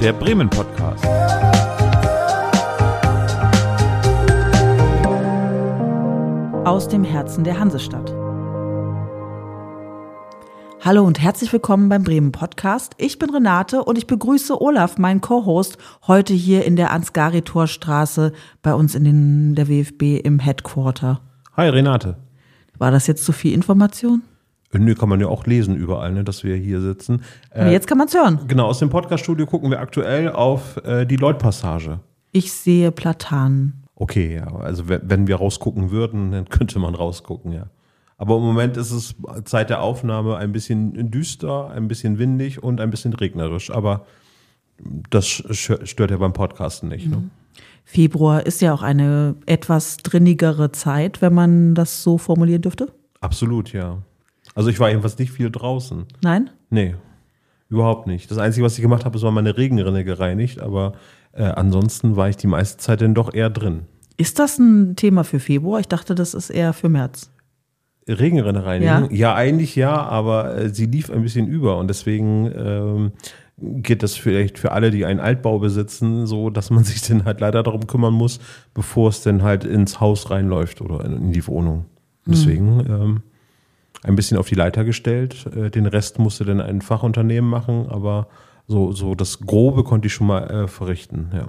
der Bremen Podcast. Aus dem Herzen der Hansestadt. Hallo und herzlich willkommen beim Bremen Podcast. Ich bin Renate und ich begrüße Olaf, meinen Co-Host, heute hier in der Ansgari-Torstraße bei uns in den, der WFB im Headquarter. Hi Renate. War das jetzt zu viel Information? Nö, kann man ja auch lesen überall, ne, dass wir hier sitzen. Aber jetzt kann man es hören. Genau, aus dem Podcaststudio gucken wir aktuell auf äh, die Lloyd-Passage. Ich sehe Platanen. Okay, ja, also we- wenn wir rausgucken würden, dann könnte man rausgucken, ja. Aber im Moment ist es Zeit der Aufnahme ein bisschen düster, ein bisschen windig und ein bisschen regnerisch. Aber das stört ja beim Podcasten nicht. Ne? Februar ist ja auch eine etwas drinnigere Zeit, wenn man das so formulieren dürfte. Absolut, ja. Also ich war jedenfalls nicht viel draußen. Nein? Nee, überhaupt nicht. Das Einzige, was ich gemacht habe, ist war meine Regenrinne gereinigt, aber äh, ansonsten war ich die meiste Zeit dann doch eher drin. Ist das ein Thema für Februar? Ich dachte, das ist eher für März. Regenrinne reinigen? Ja, eigentlich ja, aber äh, sie lief ein bisschen über und deswegen ähm, geht das vielleicht für alle, die einen Altbau besitzen, so, dass man sich dann halt leider darum kümmern muss, bevor es dann halt ins Haus reinläuft oder in, in die Wohnung. Deswegen ähm, ein bisschen auf die Leiter gestellt. Äh, den Rest musste dann ein Fachunternehmen machen, aber so, so das Grobe konnte ich schon mal äh, verrichten, ja.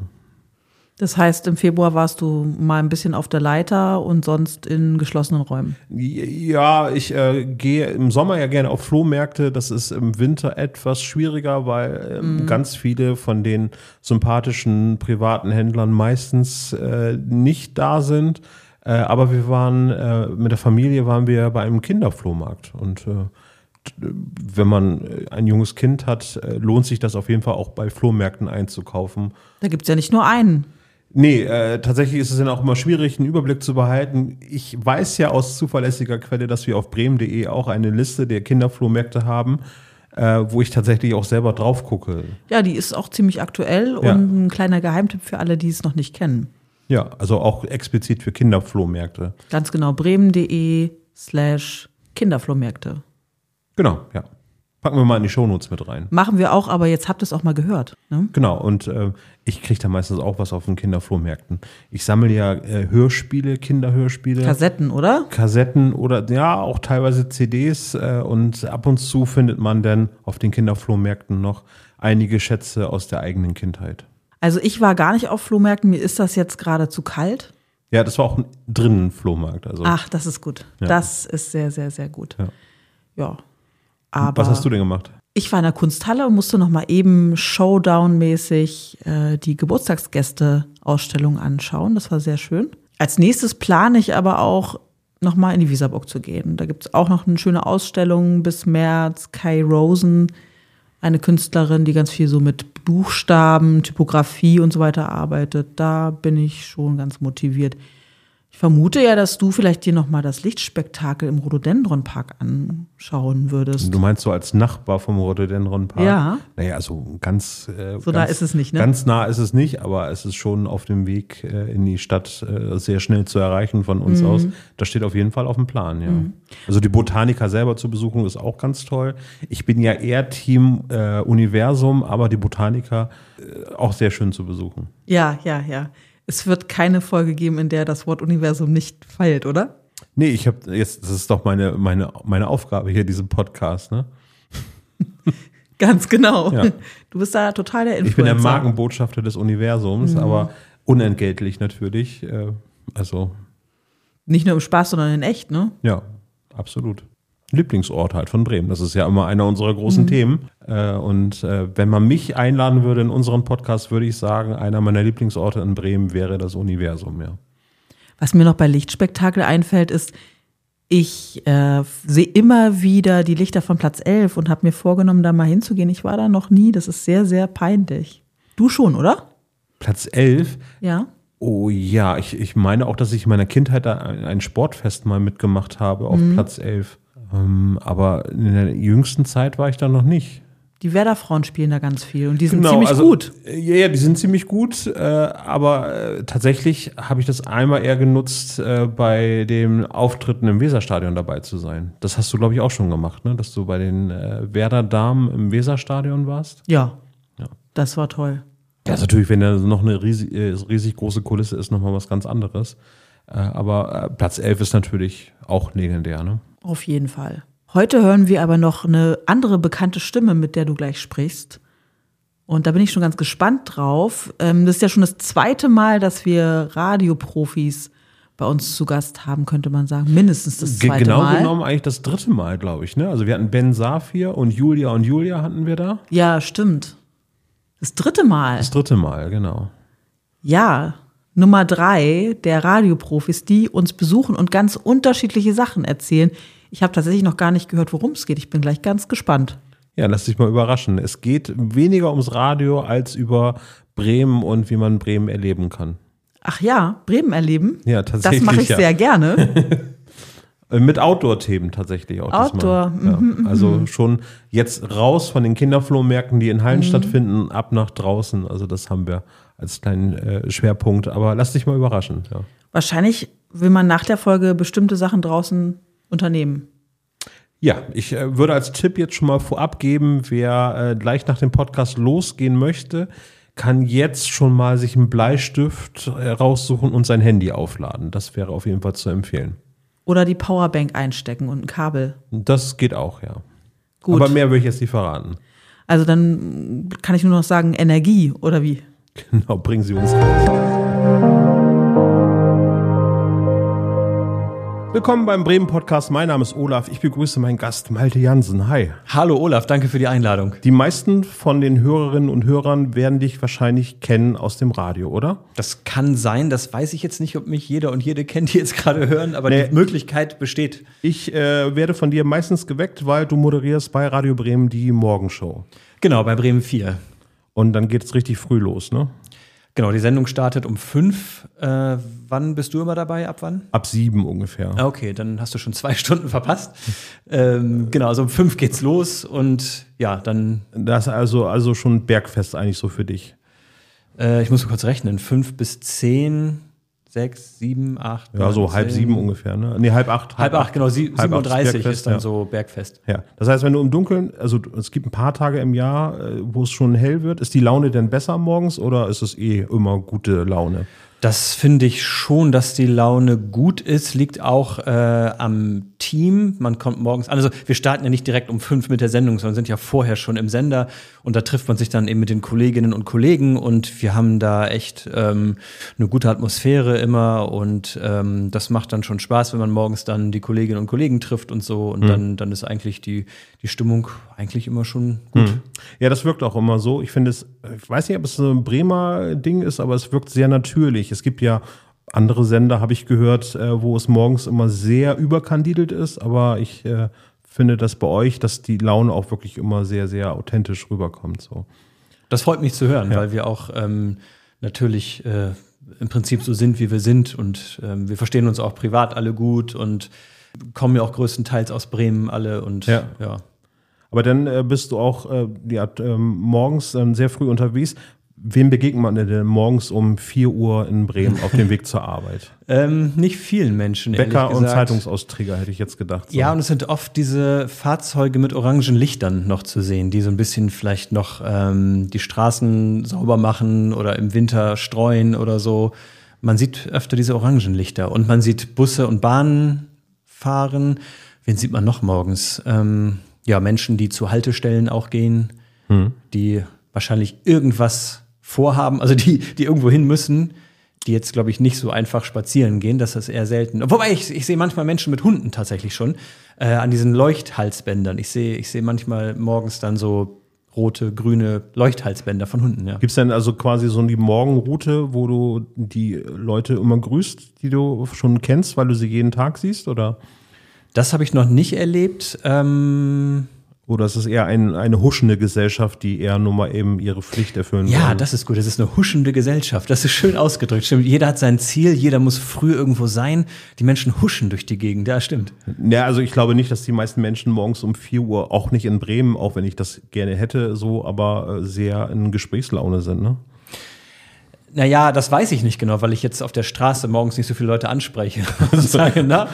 Das heißt, im Februar warst du mal ein bisschen auf der Leiter und sonst in geschlossenen Räumen. Ja, ich äh, gehe im Sommer ja gerne auf Flohmärkte. Das ist im Winter etwas schwieriger, weil ähm, ganz viele von den sympathischen privaten Händlern meistens äh, nicht da sind. Äh, aber wir waren äh, mit der Familie waren wir bei einem Kinderflohmarkt und äh, wenn man äh, ein junges Kind hat, äh, lohnt sich das auf jeden Fall auch bei Flohmärkten einzukaufen. Da gibt's ja nicht nur einen. Nee, äh, tatsächlich ist es dann auch immer schwierig, einen Überblick zu behalten. Ich weiß ja aus zuverlässiger Quelle, dass wir auf bremen.de auch eine Liste der Kinderflohmärkte haben, äh, wo ich tatsächlich auch selber drauf gucke. Ja, die ist auch ziemlich aktuell Ja. und ein kleiner Geheimtipp für alle, die es noch nicht kennen. Ja, also auch explizit für Kinderflohmärkte. Ganz genau, bremen.de slash Kinderflohmärkte. Genau, ja. Packen wir mal in die Shownotes mit rein. Machen wir auch, aber jetzt habt ihr es auch mal gehört. Ne? Genau, und äh, ich kriege da meistens auch was auf den Kinderflohmärkten. Ich sammle ja äh, Hörspiele, Kinderhörspiele. Kassetten, oder? Kassetten oder ja, auch teilweise CDs äh, und ab und zu findet man dann auf den Kinderflohmärkten noch einige Schätze aus der eigenen Kindheit. Also ich war gar nicht auf Flohmärkten, mir ist das jetzt gerade zu kalt. Ja, das war auch ein drinnen Flohmarkt. Also, Ach, das ist gut. Ja. Das ist sehr, sehr, sehr gut. Ja. Ja. Aber was hast du denn gemacht? Ich war in der Kunsthalle und musste noch mal eben Showdown-mäßig äh, die Geburtstagsgäste-Ausstellung anschauen. Das war sehr schön. Als nächstes plane ich aber auch noch mal in die Visaburg zu gehen. Da gibt es auch noch eine schöne Ausstellung bis März. Kai Rosen, eine Künstlerin, die ganz viel so mit Buchstaben, Typografie und so weiter arbeitet. Da bin ich schon ganz motiviert. Ich vermute ja, dass du vielleicht dir noch mal das Lichtspektakel im Rhododendron-Park anschauen würdest. Du meinst so als Nachbar vom Rhododendron Park? Ja. Naja, also ganz. Äh, So nah ganz, ist es nicht, ne? Ganz nah ist es nicht, aber es ist schon auf dem Weg äh, in die Stadt äh, sehr schnell zu erreichen von Mhm. uns aus. Das steht auf jeden Fall auf dem Plan, ja. Also die Botaniker selber zu besuchen ist auch ganz toll. Ich bin ja eher Team äh, Universum, aber die Botaniker äh, auch sehr schön zu besuchen. Ja, ja, ja. Es wird keine Folge geben, in der das Wort Universum nicht feilt, oder? Nee, ich habe jetzt, das ist doch meine, meine, meine Aufgabe hier, diesen Podcast, ne? Ganz genau. Ja. Du bist da total der Influencer. Ich bin der Markenbotschafter des Universums, Mhm. aber unentgeltlich natürlich. Äh, also, Nicht nur im Spaß, sondern in echt, ne? ja, absolut. Lieblingsort halt von Bremen. Das ist ja immer einer unserer großen Themen. Äh, und äh, wenn man mich einladen würde in unseren Podcast, würde ich sagen, einer meiner Lieblingsorte in Bremen wäre das Universum, ja. Was mir noch bei Lichtspektakel einfällt, ist, ich äh, sehe immer wieder die Lichter von Platz 11 und habe mir vorgenommen, da mal hinzugehen. Ich war da noch nie. Das ist sehr, sehr peinlich. Du schon, oder? Platz 11. Ja. Oh ja, ich, ich meine auch, dass ich in meiner Kindheit da ein, ein Sportfest mal mitgemacht habe auf Platz 11. Ähm, aber in der jüngsten Zeit war ich da noch nicht. Die Werder-Frauen spielen da ganz viel und die sind Genau, ziemlich also, gut. äh, Ja, ja, die sind ziemlich gut, äh, aber äh, tatsächlich habe ich das einmal eher genutzt, äh, bei den Auftritten im Weserstadion dabei zu sein. Das hast du, glaube ich, auch schon gemacht, ne? dass du bei den äh, Werder Damen im Weserstadion warst. Ja. Ja. Das war toll. Ja, ist natürlich, wenn da noch eine riesig, äh, riesig große Kulisse ist, nochmal was ganz anderes. Aber Platz 11 ist natürlich auch legendär, ne? Auf jeden Fall. Heute hören wir aber noch eine andere bekannte Stimme, mit der du gleich sprichst. Und da bin ich schon ganz gespannt drauf. Ähm, das ist ja schon das zweite Mal, dass wir Radioprofis bei uns zu Gast haben, könnte man sagen. Mindestens das zweite genau Mal. Genau genommen eigentlich das dritte Mal, glaube ich. Ne? Also wir hatten Ben Safir und Julia und Julia hatten wir da. Ja, stimmt. Das dritte Mal. Das dritte Mal, genau. Ja, Nummer drei der Radioprofis, die uns besuchen und ganz unterschiedliche Sachen erzählen. Ich habe tatsächlich noch gar nicht gehört, worum es geht. Ich bin gleich ganz gespannt. Ja, lass dich mal überraschen. Es geht weniger ums Radio als über Bremen und wie man Bremen erleben kann. Ach ja, Bremen erleben? Ja, tatsächlich. Das mache ich ja. sehr gerne. Mit Outdoor-Themen tatsächlich auch. Outdoor. Ja. Mhm, also schon jetzt raus von den Kinderflohmärkten, die in Hallen Mhm. stattfinden, ab nach draußen. Also das haben wir als kleinen äh, Schwerpunkt. Aber lass dich mal überraschen. Ja. Wahrscheinlich will man nach der Folge bestimmte Sachen draußen unternehmen. Ja, ich äh, würde als Tipp jetzt schon mal vorab geben, wer äh, gleich nach dem Podcast losgehen möchte, kann jetzt schon mal sich einen Bleistift äh, raussuchen und sein Handy aufladen. Das wäre auf jeden Fall zu empfehlen. Oder die Powerbank einstecken und ein Kabel. Das geht auch, ja. Gut. Aber mehr will ich jetzt nicht verraten. Also dann kann ich nur noch sagen Energie oder wie? Genau, bringen Sie uns raus. Willkommen beim Bremen Podcast. Mein Name ist Olaf. Ich begrüße meinen Gast Malte Jansen. Hi. Hallo Olaf, danke für die Einladung. Die meisten von den Hörerinnen und Hörern werden dich wahrscheinlich kennen aus dem Radio, oder? Das kann sein, das weiß ich jetzt nicht, ob mich jeder und jede kennt, die jetzt gerade hören, aber Nee. die Möglichkeit besteht. Ich äh, werde von dir meistens geweckt, weil du moderierst bei Radio Bremen die Morgenshow. Genau, bei Bremen 4. Und dann geht es richtig früh los, ne? Genau, die Sendung startet um 5. Äh, wann bist du immer dabei? Ab wann? Ab sieben ungefähr. Ah, Okay, dann hast du schon zwei Stunden verpasst. ähm, genau, also um 5 geht's los und ja, dann, Das ist also, also schon Bergfest eigentlich so für dich. äh, ich muss kurz rechnen, 5 bis 10, 6, 7, 8. Ja, so halb sieben ungefähr, ne? Nee, halb acht. Halb acht, genau, sie, Halb acht ist 37 Bergfest, ist dann ja. so Bergfest. Ja, das heißt, wenn du im Dunkeln, also es gibt ein paar Tage im Jahr, äh, wo es schon hell wird, ist die Laune denn besser morgens oder ist es eh immer gute Laune? Das finde ich schon, dass die Laune gut ist, liegt auch äh, am Team. Man kommt morgens an. Also wir starten ja nicht direkt um fünf mit der Sendung, sondern sind ja vorher schon im Sender und da trifft man sich dann eben mit den Kolleginnen und Kollegen und wir haben da echt ähm, eine gute Atmosphäre immer und ähm, das macht dann schon Spaß, wenn man morgens dann die Kolleginnen und Kollegen trifft und so und dann, dann ist eigentlich die, die Stimmung eigentlich immer schon gut. Ja, das wirkt auch immer so. Ich finde es, ich weiß nicht, ob es so ein Bremer Ding ist, aber es wirkt sehr natürlich. Es gibt ja andere Sender, habe ich gehört, äh, wo es morgens immer sehr überkandidelt ist, aber ich äh, finde das bei euch, dass die Laune auch wirklich immer sehr, sehr authentisch rüberkommt. So. Das freut mich zu hören, Ja. weil wir auch ähm, natürlich äh, im Prinzip so sind, wie wir sind und ähm, wir verstehen uns auch privat alle gut und kommen ja auch größtenteils aus Bremen alle und Ja. ja. Aber dann äh, bist du auch äh, ja, ähm, morgens dann sehr früh unterwegs. Wem begegnet man denn morgens um 4 Uhr in Bremen auf dem Weg zur Arbeit? Ähm, nicht vielen Menschen. Bäcker und. Zeitungsausträger hätte ich jetzt gedacht. so. Ja, und es sind oft diese Fahrzeuge mit orangen Lichtern noch zu sehen, die so ein bisschen vielleicht noch ähm, die Straßen sauber machen oder im Winter streuen oder so. Man sieht öfter diese orangen Lichter und man sieht Busse und Bahnen fahren. Wen sieht man noch morgens? Ähm, ja, Menschen, die zu Haltestellen auch gehen, die wahrscheinlich irgendwas vorhaben, also die, die irgendwo hin müssen, die jetzt, glaube ich, nicht so einfach spazieren gehen. Das ist eher selten. Wobei, ich, ich sehe manchmal Menschen mit Hunden tatsächlich schon äh, an diesen Leuchthalsbändern. Ich sehe ich sehe manchmal morgens dann so rote, grüne Leuchthalsbänder von Hunden, ja. Gibt es denn also quasi so die Morgenroute, wo du die Leute immer grüßt, die du schon kennst, weil du sie jeden Tag siehst? Oder, Das habe ich noch nicht erlebt. Ähm, oder ist es eher ein, eine huschende Gesellschaft, die eher nur mal eben ihre Pflicht erfüllen ja, wollen? das ist gut. Das ist eine huschende Gesellschaft. Das ist schön ausgedrückt. Stimmt. Jeder hat sein Ziel, jeder muss früh irgendwo sein. Die Menschen huschen durch die Gegend. Ja, stimmt. Ja, also ich glaube nicht, dass die meisten Menschen morgens um 4 Uhr, auch nicht in Bremen, auch wenn ich das gerne hätte, so, aber äh, sehr in Gesprächslaune sind, ne? Naja, das weiß ich nicht genau, weil ich jetzt auf der Straße morgens nicht so viele Leute anspreche. Und sage, na,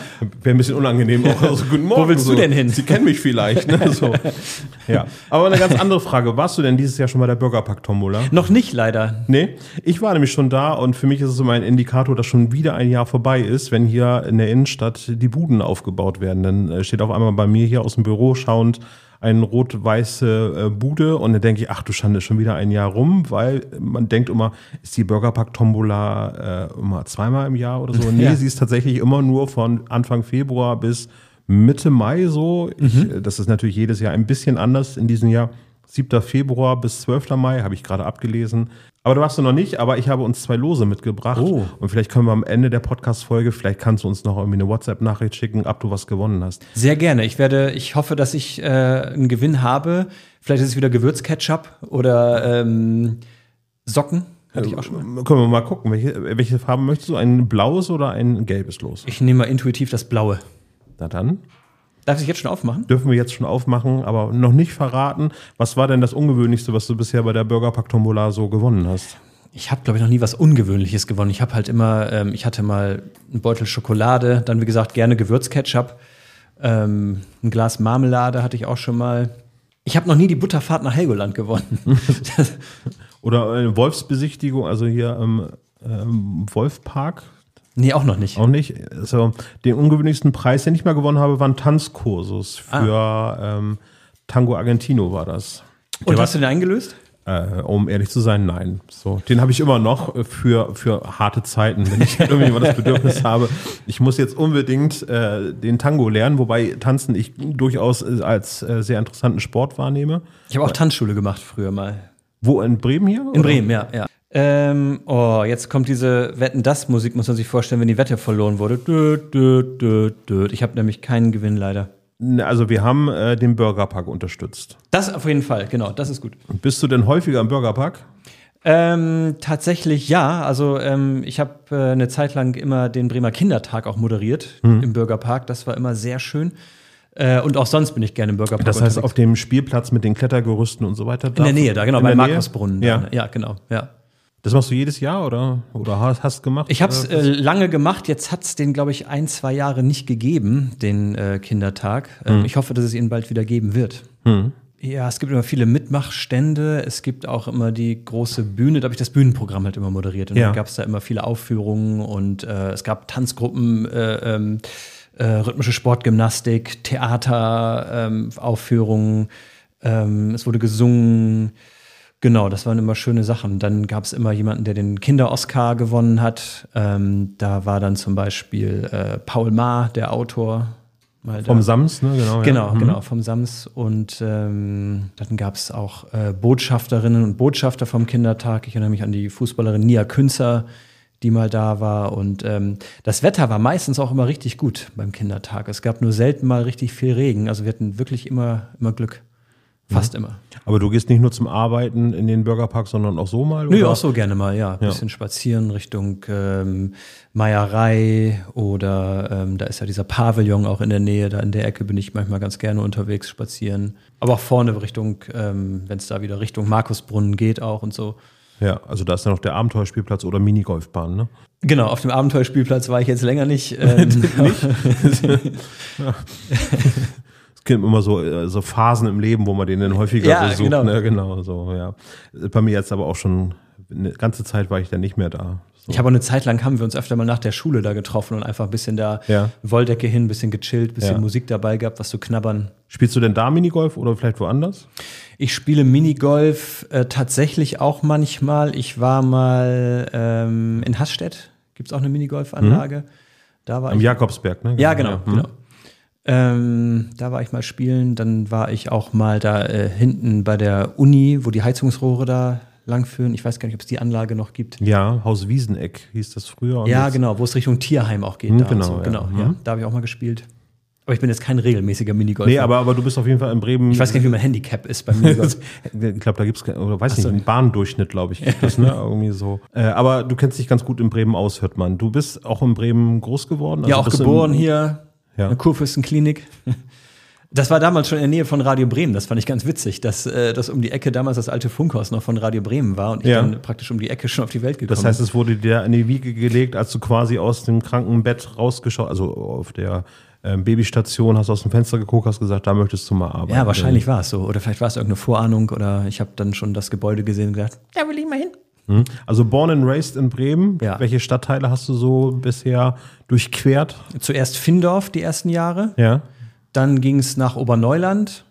Wäre ein bisschen unangenehm. Auch also, guten Morgen. Wo willst du denn hin? Sie kennen mich vielleicht. Ne? So. Ja. Aber eine ganz andere Frage. Warst du denn dieses Jahr schon bei der Bürgerpack-Tombola? noch nicht leider. Nee, ich war nämlich schon da und für mich ist es immer ein Indikator, dass schon wieder ein Jahr vorbei ist, wenn hier in der Innenstadt die Buden aufgebaut werden. Dann äh, steht auf einmal bei mir hier aus dem Büro schauend eine rot-weiße äh, Bude und dann denke ich, ach du Schande, schon wieder ein Jahr rum, weil man denkt immer, ist die Burgerpack-Tombola äh, immer zweimal im Jahr oder so? Nee, Ja. sie ist tatsächlich immer nur von Anfang Februar bis Mitte Mai so. Ich, äh, das ist natürlich jedes Jahr ein bisschen anders in diesem Jahr. 7. Februar bis 12. Mai habe ich gerade abgelesen. Aber da warst du noch nicht, aber ich habe uns zwei Lose mitgebracht. Oh. Und vielleicht können wir am Ende der Podcast-Folge, vielleicht kannst du uns noch irgendwie eine WhatsApp-Nachricht schicken, ob du was gewonnen hast. Sehr gerne. Ich werde, ich hoffe, dass ich äh, einen Gewinn habe. Vielleicht ist es wieder Gewürzketchup oder ähm, Socken. Hatte ich auch schon mal. Können wir mal gucken, welche, welche Farben möchtest du? Ein blaues oder ein gelbes Los? Ich nehme mal intuitiv das Blaue. Na dann Darf ich jetzt schon aufmachen? dürfen wir jetzt schon aufmachen, aber noch nicht verraten. Was war denn das Ungewöhnlichste, was du bisher bei der Burgerpack Tombola so gewonnen hast? Ich habe, glaube ich, noch nie was Ungewöhnliches gewonnen. Ich habe halt immer, ähm, ich hatte mal einen Beutel Schokolade, dann wie gesagt gerne Gewürzketchup, ähm, ein Glas Marmelade hatte ich auch schon mal. Ich habe noch nie die Butterfahrt nach Helgoland gewonnen. Oder eine Wolfsbesichtigung, also hier im ähm, Wolfpark? Nee, auch noch nicht. Auch nicht. Also, den ungewöhnlichsten Preis, den ich mal gewonnen habe, waren Tanzkursus für Ah. ähm, Tango Argentino war das. Und Der hast du den eingelöst? Äh, um ehrlich zu sein, nein. So, den habe ich immer noch für, für harte Zeiten, wenn ich irgendwie mal das Bedürfnis habe. Ich muss jetzt unbedingt äh, den Tango lernen, wobei Tanzen ich durchaus äh, als äh, sehr interessanten Sport wahrnehme. Ich habe auch Tanzschule gemacht früher mal. Wo in Bremen hier? In Bremen, ja, ja. Ähm, oh, jetzt kommt diese Wetten-Das-Musik, muss man sich vorstellen, wenn die Wette verloren wurde. Dö, dö, dö. Ich habe nämlich keinen Gewinn leider. Also wir haben äh, den Burgerpark unterstützt. Das auf jeden Fall, genau, das ist gut. Bist du denn häufiger im Burgerpark? Ähm, tatsächlich ja. Also ähm, ich habe äh, eine Zeit lang immer den Bremer Kindertag auch moderiert Mhm. im Bürgerpark. Das war immer sehr schön. Äh, und auch sonst bin ich gerne im Bürgerpark. Das heißt unterwegs. auf dem Spielplatz mit den Klettergerüsten und so weiter? in der Nähe, da genau, bei? Markusbrunnen. Ja. ja, genau, ja. Das machst du jedes Jahr oder, oder hast, gemacht? Ich habe es Äh, lange gemacht. Jetzt hat es den, glaube ich, ein, zwei Jahre nicht gegeben, den äh, Kindertag. Ähm, Hm. Ich hoffe, dass es ihn bald wieder geben wird. Ja, es gibt immer viele Mitmachstände. Es gibt auch immer die große Bühne. Da habe ich das Bühnenprogramm halt immer moderiert. Und Ja. dann gab es da immer viele Aufführungen und äh, es gab Tanzgruppen, äh, ähm, äh, rhythmische Sportgymnastik, Theater, ähm, Aufführungen. Ähm, es wurde gesungen. Genau, das waren immer schöne Sachen. Dann gab es immer jemanden, der den Kinder-Oscar gewonnen hat. Ähm, da war dann zum Beispiel äh, Paul Maar, der Autor. Mal da. Vom Sams, ne? Genau, Genau, ja. Mhm. genau, vom Sams. Und ähm, dann gab es auch äh, Botschafterinnen und Botschafter vom Kindertag. Ich erinnere mich an die Fußballerin Nia Künzer, die mal da war. Und ähm, das Wetter war meistens auch immer richtig gut beim Kindertag. Es gab nur selten mal richtig viel Regen. Also wir hatten wirklich immer, immer Glück. Fast immer. Aber du gehst nicht nur zum Arbeiten in den Burgerpark, sondern auch so mal? Nö, oder? auch so gerne mal, ja. Ein bisschen spazieren Richtung ähm, Meierei oder ähm, da ist ja dieser Pavillon auch in der Nähe. Da in der Ecke bin ich manchmal ganz gerne unterwegs spazieren. Aber auch vorne Richtung, ähm, wenn es da wieder Richtung Markusbrunnen geht auch und so. Ja, also da ist ja noch der Abenteuerspielplatz oder Minigolfbahn, ne? Genau, auf dem Abenteuerspielplatz war ich jetzt länger nicht. Ähm, Es gibt immer so, äh, so Phasen im Leben, wo man den dann häufiger Ja, so sucht. genau. Ne? genau so, ja. Bei mir jetzt aber auch schon, eine ganze Zeit war ich dann nicht mehr da. So. ich habe eine Zeit lang haben wir uns öfter mal nach der Schule da getroffen und einfach ein bisschen da Ja. Wolldecke hin, ein bisschen gechillt, ein bisschen Ja. Musik dabei gehabt, was zu knabbern. Spielst du denn da Minigolf oder vielleicht woanders? Ich spiele Minigolf äh, tatsächlich auch manchmal. Ich war mal ähm, in Hasstedt, gibt es auch eine Minigolfanlage. Da war Am ich. Jakobsberg, ne? Ja, genau, Mhm. genau. Ähm, da war ich mal spielen. Dann war ich auch mal da äh, hinten bei der Uni, wo die Heizungsrohre da langführen. Ich weiß gar nicht, ob es die Anlage noch gibt. Ja, Haus Wieseneck hieß das früher. Ja, genau, wo es Richtung Tierheim auch geht. Hm, da genau, so. ja. genau Mhm. ja. Da habe ich auch mal gespielt. Aber ich bin jetzt kein regelmäßiger Minigolfer. Nee, aber, aber du bist auf jeden Fall in Bremen. ich weiß gar nicht, wie mein Handicap ist beim Minigolf. Ich glaube, da gibt es, oder weiß Ach so. nicht, einen Bahndurchschnitt, glaube ich, gibt es, ne? Irgendwie so. Äh, aber du kennst dich ganz gut in Bremen aus, hört man. Du bist auch in Bremen groß geworden? ja, Also auch bist du geboren hier, Ja. Kurfürstenklinik. Das war damals schon in der Nähe von Radio Bremen. Das fand ich ganz witzig, dass äh, das um die Ecke damals das alte Funkhaus noch von Radio Bremen war und ich ja. dann praktisch um die Ecke schon auf die Welt gekommen bin. Das heißt, es wurde dir in die Wiege gelegt, als du quasi aus dem Krankenbett rausgeschaut, also auf der ähm, Babystation, hast aus dem Fenster geguckt, hast gesagt, da möchtest du mal arbeiten. Ja, wahrscheinlich war es so. Oder vielleicht war es irgendeine Vorahnung oder ich habe dann schon das Gebäude gesehen und gedacht, da will ich mal hin. Hm. Also born and raised in Bremen. Ja. Welche Stadtteile hast du so bisher durchquert? Zuerst Findorf die ersten Jahre. Ja. Dann ging es nach Oberneuland.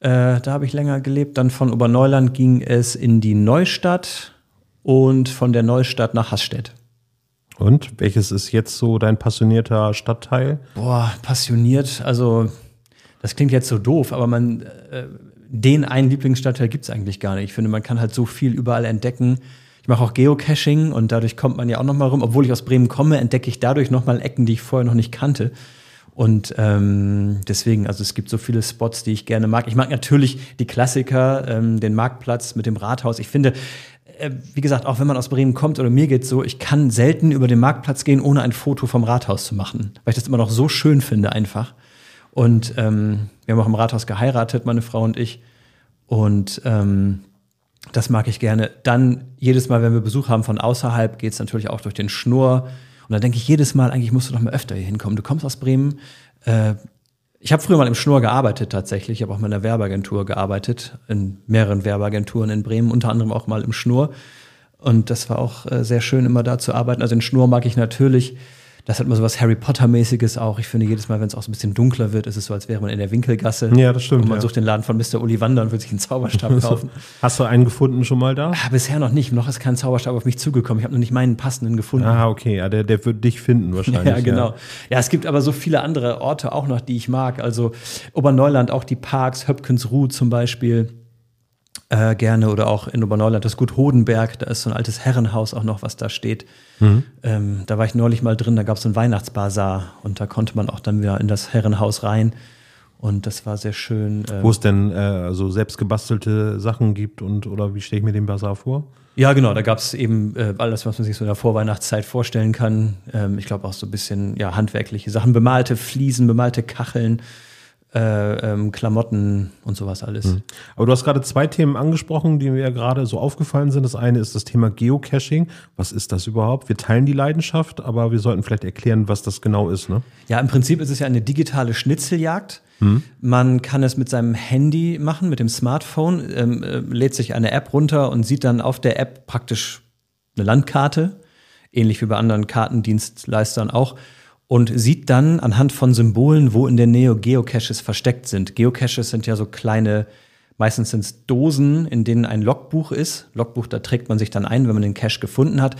Äh, da habe ich länger gelebt. Dann von Oberneuland ging es in die Neustadt und von der Neustadt nach Hasstedt. Und welches ist jetzt so dein passionierter Stadtteil? Boah, passioniert. Also, das klingt jetzt so doof, aber man, äh, den einen Lieblingsstadtteil gibt es eigentlich gar nicht. Ich finde, man kann halt so viel überall entdecken. Ich mache auch Geocaching und dadurch kommt man ja auch noch mal rum. Obwohl ich aus Bremen komme, entdecke ich dadurch noch mal Ecken, die ich vorher noch nicht kannte. Und ähm, deswegen, also es gibt so viele Spots, die ich gerne mag. Ich mag natürlich die Klassiker, ähm, den Marktplatz mit dem Rathaus. Ich finde, äh, wie gesagt, auch wenn man aus Bremen kommt oder mir geht's so, ich kann selten über den Marktplatz gehen, ohne ein Foto vom Rathaus zu machen, weil ich das immer noch so schön finde einfach. Und ähm, wir haben auch im Rathaus geheiratet, meine Frau und ich. Und ähm, das mag ich gerne. Dann jedes Mal, wenn wir Besuch haben von außerhalb, geht's natürlich auch durch den Schnurr und da denke ich jedes Mal, eigentlich musst du doch mal öfter hier hinkommen. Du kommst aus Bremen. Äh, ich habe früher mal im Schnur gearbeitet tatsächlich. Ich habe auch mal in einer Werbeagentur gearbeitet, in mehreren Werbeagenturen in Bremen, unter anderem auch mal im Schnur. Und das war auch äh, sehr schön, immer da zu arbeiten. Also in Schnur mag ich natürlich das hat mal so was Harry Potter-mäßiges auch. Ich finde, jedes Mal, wenn es auch so ein bisschen dunkler wird, ist es so, als wäre man in der Winkelgasse. Ja, das stimmt. Und man ja. sucht den Laden von Mr. Ollivander und will sich einen Zauberstab kaufen. Hast du einen gefunden schon mal da? Ah, bisher noch nicht. Noch ist kein Zauberstab auf mich zugekommen. Ich habe noch nicht meinen passenden gefunden. Ah, okay. Ja, der, der wird dich finden wahrscheinlich. ja, genau. Ja. ja, es gibt aber so viele andere Orte auch noch, die ich mag. Also Oberneuland, auch die Parks, Höpkensruh zum Beispiel äh, gerne oder auch in Oberneuland das Gut Hodenberg, da ist so ein altes Herrenhaus auch noch, was da steht. Mhm. Ähm, da war ich neulich mal drin, da gab es so ein Weihnachtsbazar und da konnte man auch dann wieder in das Herrenhaus rein. Und das war sehr schön. Ähm, Wo es denn äh, so selbstgebastelte Sachen gibt und oder wie stelle ich mir den Bazar vor? Ja, genau, da gab es eben äh, alles, was man sich so in der Vorweihnachtszeit vorstellen kann. Ähm, ich glaube auch so ein bisschen ja, handwerkliche Sachen, bemalte Fliesen, bemalte Kacheln, äh, ähm, Klamotten und sowas alles. Mhm. Aber du hast gerade zwei Themen angesprochen, die mir ja gerade so aufgefallen sind. Das eine ist das Thema Geocaching. Was ist das überhaupt? Wir teilen die Leidenschaft, aber wir sollten vielleicht erklären, was das genau ist. Ne? Ja, im Prinzip ist es ja eine digitale Schnitzeljagd. Mhm. Man kann es mit seinem Handy machen, mit dem Smartphone, ähm, äh, lädt sich eine App runter und sieht dann auf der App praktisch eine Landkarte, ähnlich wie bei anderen Kartendienstleistern auch und sieht dann anhand von Symbolen, wo in der Nähe Geocaches versteckt sind. Geocaches sind ja so kleine, meistens sind es Dosen, in denen ein Logbuch ist. Logbuch, da trägt man sich dann ein, wenn man den Cache gefunden hat.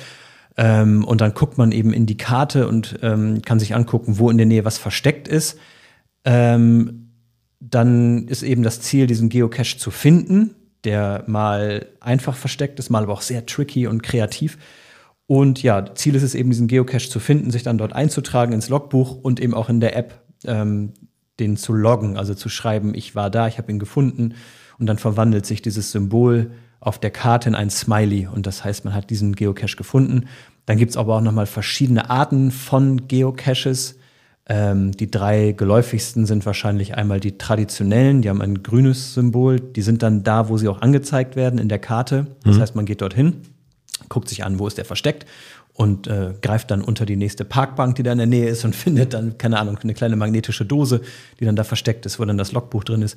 Ähm, und dann guckt man eben in die Karte und ähm, kann sich angucken, wo in der Nähe was versteckt ist. Ähm, dann ist eben das Ziel, diesen Geocache zu finden, der mal einfach versteckt ist, mal aber auch sehr tricky und kreativ. Und ja, Ziel ist es eben, diesen Geocache zu finden, sich dann dort einzutragen ins Logbuch und eben auch in der App ähm, den zu loggen, also zu schreiben, ich war da, ich habe ihn gefunden. Und dann verwandelt sich dieses Symbol auf der Karte in ein Smiley. Und das heißt, man hat diesen Geocache gefunden. Dann gibt es aber auch nochmal verschiedene Arten von Geocaches. Ähm, die drei geläufigsten sind wahrscheinlich einmal die traditionellen, die haben ein grünes Symbol, die sind dann da, wo sie auch angezeigt werden in der Karte. Das mhm. heißt, man geht dorthin guckt sich an, wo ist der versteckt und äh, greift dann unter die nächste Parkbank, die da in der Nähe ist und findet dann, keine Ahnung, eine kleine magnetische Dose, die dann da versteckt ist, wo dann das Logbuch drin ist.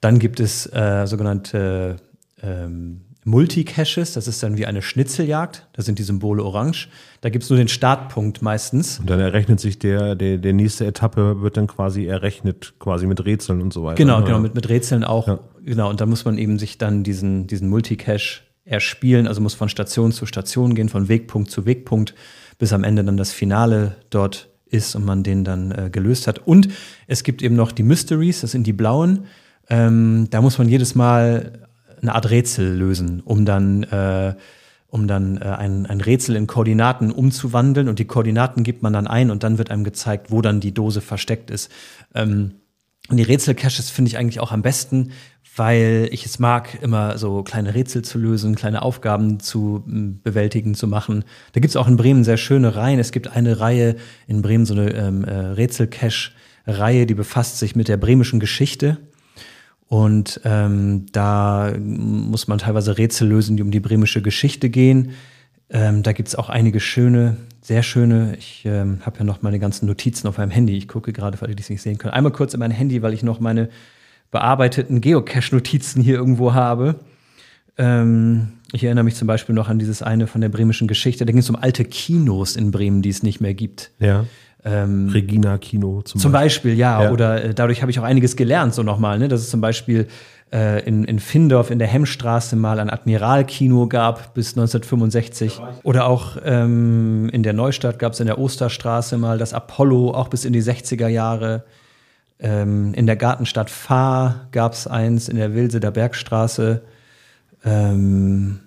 Dann gibt es äh, sogenannte ähm, Multicaches, das ist dann wie eine Schnitzeljagd, da sind die Symbole orange. Da gibt es nur den Startpunkt meistens. Und dann errechnet sich der, der, der nächste Etappe wird dann quasi errechnet, quasi mit Rätseln und so weiter. Genau, genau, mit, mit Rätseln auch. Ja. Genau, und da muss man eben sich dann diesen, diesen Multicache erspielen, also muss von Station zu Station gehen, von Wegpunkt zu Wegpunkt, bis am Ende dann das Finale dort ist und man den dann äh, gelöst hat. Und es gibt eben noch die Mysteries, das sind die blauen. Ähm, da muss man jedes Mal eine Art Rätsel lösen, um dann, äh, um dann äh, ein, ein Rätsel in Koordinaten umzuwandeln. Und die Koordinaten gibt man dann ein und dann wird einem gezeigt, wo dann die Dose versteckt ist. Ähm, und die Rätselcaches finde ich eigentlich auch am besten, weil ich es mag, immer so kleine Rätsel zu lösen, kleine Aufgaben zu bewältigen, zu machen. Da gibt es auch in Bremen sehr schöne Reihen. Es gibt eine Reihe in Bremen, so eine ähm, äh, Rätsel-Cache. Reihe, die befasst sich mit der bremischen Geschichte. Und ähm, da muss man teilweise Rätsel lösen, die um die bremische Geschichte gehen. Ähm, da gibt's auch einige schöne, sehr schöne. Ich ähm, habe ja noch meine ganzen Notizen auf meinem Handy. Ich gucke gerade, weil die es nicht sehen können. Einmal kurz in mein Handy, weil ich noch meine bearbeiteten Geocache-Notizen hier irgendwo habe. Ähm, ich erinnere mich zum Beispiel noch an dieses eine von der bremischen Geschichte. Da ging es um alte Kinos in Bremen, die es nicht mehr gibt. Ja. Ähm, Regina Kino zum, zum Beispiel. Beispiel ja. ja. Oder äh, dadurch habe ich auch einiges gelernt, so nochmal. Ne? Dass es zum Beispiel äh, in, in Findorf in der Hemmstraße mal ein Admiralkino gab bis 1965. Oder auch ähm, in der Neustadt gab es in der Osterstraße mal das Apollo, auch bis in die 60er Jahre. Ähm, in der Gartenstadt Fahr gab es eins, in der Wilse der Bergstraße. Ähm,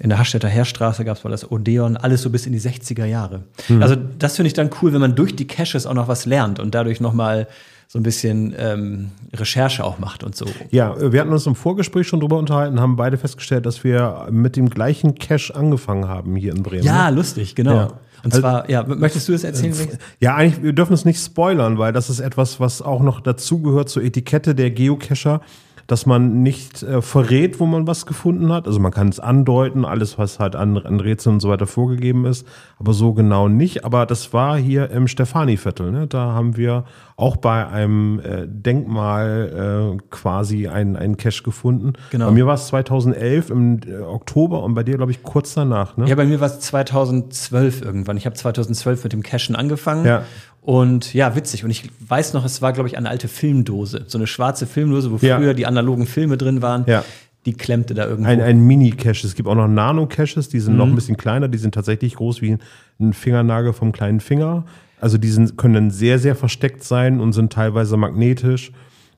in der Hastetter Heerstraße gab es mal das Odeon, alles so bis in die 60er Jahre. Mhm. Also das finde ich dann cool, wenn man durch die Caches auch noch was lernt und dadurch noch mal so ein bisschen ähm, Recherche auch macht und so. Ja, wir hatten uns im Vorgespräch schon drüber unterhalten, haben beide festgestellt, dass wir mit dem gleichen Cache angefangen haben hier in Bremen. Ja, ne? lustig, genau. Ja. Und also, zwar, ja, möchtest du das erzählen? Äh, ja, eigentlich, wir dürfen es nicht spoilern, weil das ist etwas, was auch noch dazugehört zur Etikette der Geocacher dass man nicht äh, verrät, wo man was gefunden hat. Also man kann es andeuten, alles, was halt an, an Rätseln und so weiter vorgegeben ist, aber so genau nicht. Aber das war hier im Stefani-Viertel. Ne? Da haben wir auch bei einem äh, Denkmal äh, quasi einen, einen Cache gefunden. Genau. Bei mir war es 2011 im äh, Oktober und bei dir, glaube ich, kurz danach. Ne? Ja, bei mir war es 2012 irgendwann. Ich habe 2012 mit dem Cachen angefangen. Ja. Und ja, witzig. Und ich weiß noch, es war, glaube ich, eine alte Filmdose. So eine schwarze Filmdose, wo ja. früher die analogen Filme drin waren. Ja. Die klemmte da irgendwo. Ein, ein Mini-Cache. Es gibt auch noch Nano-Caches, die sind mhm. noch ein bisschen kleiner, die sind tatsächlich groß wie ein Fingernagel vom kleinen Finger. Also die sind, können sehr, sehr versteckt sein und sind teilweise magnetisch.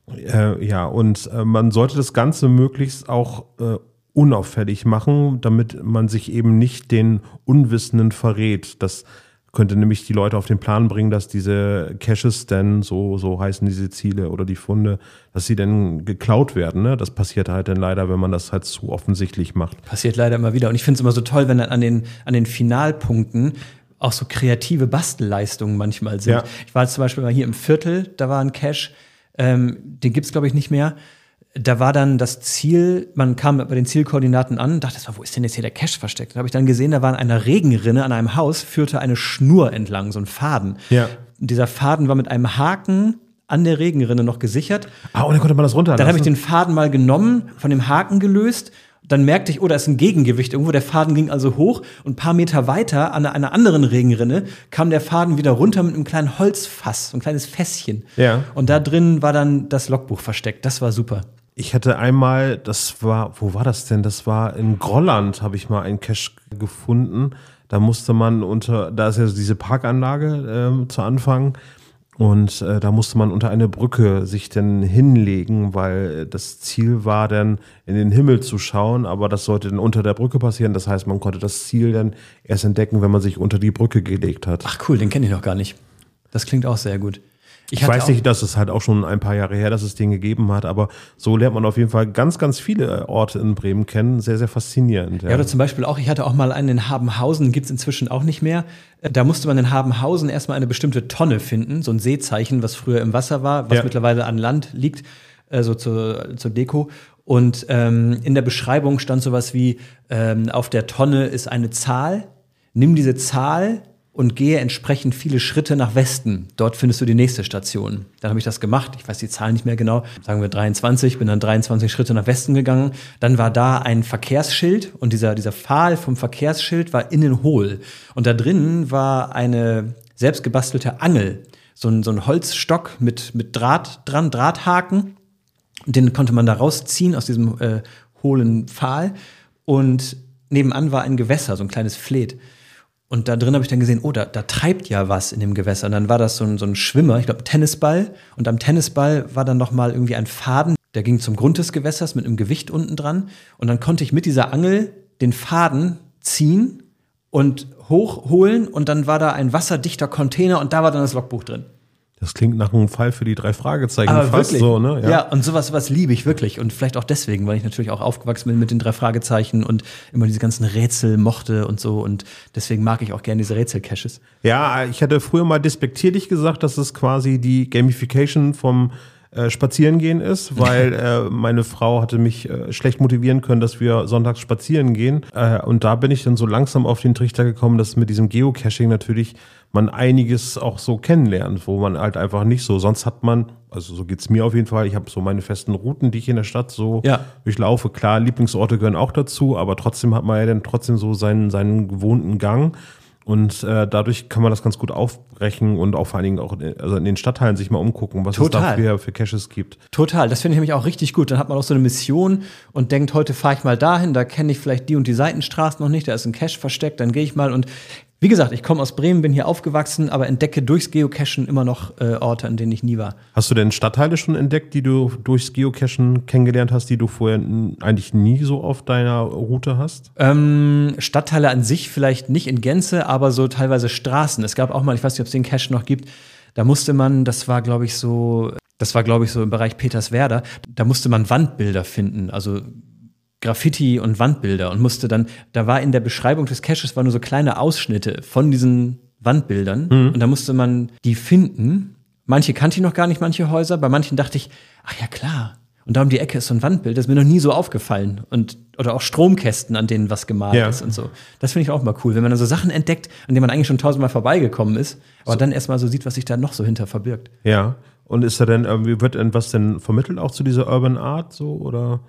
Äh, ja, und äh, man sollte das Ganze möglichst auch äh, unauffällig machen, damit man sich eben nicht den Unwissenden verrät. Das könnte nämlich die Leute auf den Plan bringen, dass diese Caches denn, so, so heißen diese Ziele oder die Funde, dass sie dann geklaut werden. Ne? Das passiert halt dann leider, wenn man das halt zu offensichtlich macht. Passiert leider immer wieder. Und ich finde es immer so toll, wenn dann an den, an den Finalpunkten auch so kreative Bastelleistungen manchmal sind. Ja. Ich war zum Beispiel mal hier im Viertel, da war ein Cache, ähm, den gibt's glaube ich nicht mehr da war dann das Ziel, man kam bei den Zielkoordinaten an, dachte, wo ist denn jetzt hier der Cache versteckt? Da habe ich dann gesehen, da war in einer Regenrinne an einem Haus, führte eine Schnur entlang, so ein Faden. Ja. Und dieser Faden war mit einem Haken an der Regenrinne noch gesichert. Ah, und dann konnte man das runterlassen. Dann habe ich den Faden mal genommen, von dem Haken gelöst dann merkte ich, oh, da ist ein Gegengewicht irgendwo. Der Faden ging also hoch und ein paar Meter weiter an einer anderen Regenrinne kam der Faden wieder runter mit einem kleinen Holzfass, so ein kleines Fässchen. Ja. Und da drin war dann das Logbuch versteckt. Das war super. Ich hatte einmal, das war, wo war das denn? Das war in Grolland, habe ich mal einen Cache gefunden. Da musste man unter, da ist ja diese Parkanlage äh, zu Anfang. Und äh, da musste man unter eine Brücke sich dann hinlegen, weil das Ziel war dann in den Himmel zu schauen, aber das sollte dann unter der Brücke passieren. Das heißt, man konnte das Ziel dann erst entdecken, wenn man sich unter die Brücke gelegt hat. Ach cool, den kenne ich noch gar nicht. Das klingt auch sehr gut. Ich, ich weiß nicht, dass es halt auch schon ein paar Jahre her, dass es den gegeben hat, aber so lernt man auf jeden Fall ganz, ganz viele Orte in Bremen kennen. Sehr, sehr faszinierend. Ja, ja oder zum Beispiel auch, ich hatte auch mal einen in Habenhausen, gibt's inzwischen auch nicht mehr. Äh, da musste man in Habenhausen erstmal eine bestimmte Tonne finden, so ein Seezeichen, was früher im Wasser war, was ja. mittlerweile an Land liegt, also zur, zur Deko. Und ähm, in der Beschreibung stand sowas wie, ähm, auf der Tonne ist eine Zahl, nimm diese Zahl, und gehe entsprechend viele Schritte nach Westen. Dort findest du die nächste Station. Dann habe ich das gemacht. Ich weiß die Zahl nicht mehr genau. Sagen wir 23. Bin dann 23 Schritte nach Westen gegangen. Dann war da ein Verkehrsschild und dieser, dieser Pfahl vom Verkehrsschild war innen hohl. Und da drinnen war eine selbstgebastelte Angel. So ein, so ein Holzstock mit, mit Draht dran, Drahthaken. Den konnte man da rausziehen aus diesem äh, hohlen Pfahl. Und nebenan war ein Gewässer, so ein kleines Fleet. Und da drin habe ich dann gesehen, oh, da, da treibt ja was in dem Gewässer. Und dann war das so ein, so ein Schwimmer, ich glaube Tennisball. Und am Tennisball war dann noch mal irgendwie ein Faden, der ging zum Grund des Gewässers mit einem Gewicht unten dran. Und dann konnte ich mit dieser Angel den Faden ziehen und hochholen. Und dann war da ein wasserdichter Container und da war dann das Logbuch drin. Das klingt nach einem Fall für die drei Fragezeichen Aber fast wirklich? so, ne? Ja. ja, und sowas was liebe ich wirklich. Und vielleicht auch deswegen, weil ich natürlich auch aufgewachsen bin mit den drei Fragezeichen und immer diese ganzen Rätsel mochte und so. Und deswegen mag ich auch gerne diese Rätsel-Caches. Ja, ich hatte früher mal despektierlich gesagt, dass es quasi die Gamification vom äh, Spazierengehen ist, weil äh, meine Frau hatte mich äh, schlecht motivieren können, dass wir sonntags spazieren gehen. Äh, und da bin ich dann so langsam auf den Trichter gekommen, dass mit diesem Geocaching natürlich man einiges auch so kennenlernt, wo man halt einfach nicht so, sonst hat man, also so geht's mir auf jeden Fall, ich habe so meine festen Routen, die ich in der Stadt so Ja. durchlaufe. Klar, Lieblingsorte gehören auch dazu, aber trotzdem hat man ja dann trotzdem so seinen, seinen gewohnten Gang. Und äh, dadurch kann man das ganz gut aufbrechen und auch vor allen Dingen auch in, also in den Stadtteilen sich mal umgucken, was Total. es da für, für Caches gibt. Total, das finde ich nämlich auch richtig gut. Dann hat man auch so eine Mission und denkt, heute fahre ich mal dahin, da kenne ich vielleicht die und die Seitenstraße noch nicht, da ist ein Cache versteckt, dann gehe ich mal und wie gesagt, ich komme aus Bremen, bin hier aufgewachsen, aber entdecke durchs Geocachen immer noch äh, Orte, an denen ich nie war. Hast du denn Stadtteile schon entdeckt, die du durchs Geocachen kennengelernt hast, die du vorher eigentlich nie so auf deiner Route hast? Ähm, Stadtteile an sich vielleicht nicht in Gänze, aber so teilweise Straßen. Es gab auch mal, ich weiß nicht, ob es den Cache noch gibt, da musste man, das war glaube ich so, das war glaube ich so im Bereich Peterswerda, da musste man Wandbilder finden, also Graffiti und Wandbilder und musste dann, da war in der Beschreibung des Caches war nur so kleine Ausschnitte von diesen Wandbildern und da musste man die finden. Manche kannte ich noch gar nicht, manche Häuser, bei manchen dachte ich, ach ja klar. Und da um die Ecke ist so ein Wandbild, das ist mir noch nie so aufgefallen. Und, oder auch Stromkästen, an denen was gemalt Ja. ist und so. Das finde ich auch mal cool, wenn man dann so Sachen entdeckt, an denen man eigentlich schon tausendmal vorbeigekommen ist, aber dann erstmal so sieht, was sich da noch so hinter verbirgt. Ja. Und ist da denn irgendwie, wird etwas denn vermittelt auch zu dieser Urban Art so oder?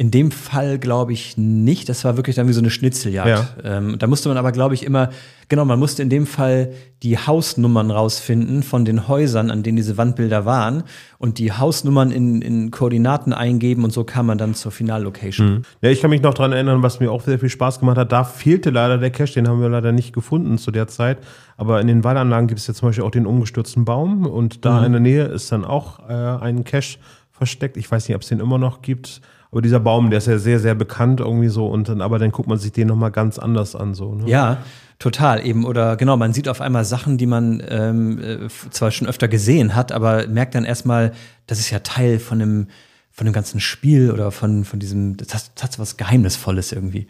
In dem Fall glaube ich nicht. Das war wirklich dann wie so eine Schnitzeljagd. Ja. Ähm, da musste man aber, glaube ich, immer, genau, man musste in dem Fall die Hausnummern rausfinden von den Häusern, an denen diese Wandbilder waren und die Hausnummern in, in Koordinaten eingeben und so kam man dann zur Finallocation. Ja, ich kann mich noch dran erinnern, was mir auch sehr viel Spaß gemacht hat. Da fehlte leider der Cache, den haben wir leider nicht gefunden zu der Zeit. Aber in den Wallanlagen gibt es ja zum Beispiel auch den umgestürzten Baum und da in der Nähe ist dann auch äh, ein Cache versteckt. Ich weiß nicht, ob es den immer noch gibt. Aber dieser Baum, der ist ja sehr, sehr bekannt irgendwie so. Und dann, aber dann guckt man sich den nochmal ganz anders an, so. Ne? Ja, total eben. Oder genau, man sieht auf einmal Sachen, die man ähm, äh, zwar schon öfter gesehen hat, aber merkt dann erstmal, das ist ja Teil von dem, von dem ganzen Spiel oder von, von diesem, das hat, das hat was Geheimnisvolles irgendwie.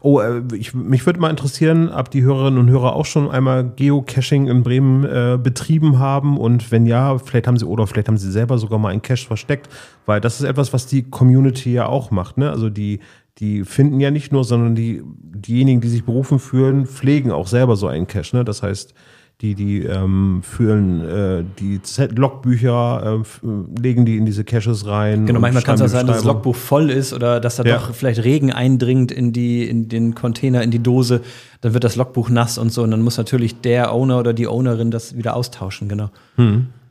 Oh, äh, ich, mich würde mal interessieren, ob die Hörerinnen und Hörer auch schon einmal Geocaching in Bremen äh, betrieben haben und wenn ja, vielleicht haben sie oder vielleicht haben sie selber sogar mal einen Cache versteckt, weil das ist etwas, was die Community ja auch macht. Ne? Also die, die finden ja nicht nur, sondern die, diejenigen, die sich berufen fühlen, pflegen auch selber so einen Cache. Ne? Das heißt, die, die ähm, führen äh, die Logbücher, äh, legen die in diese Caches rein. Genau, manchmal kann es auch sein, dass das. Logbuch voll ist oder dass da Ja. doch vielleicht Regen eindringt in die, in den Container, in die Dose. Dann wird das Logbuch nass und so. Und dann muss natürlich der Owner oder die Ownerin das wieder austauschen, genau.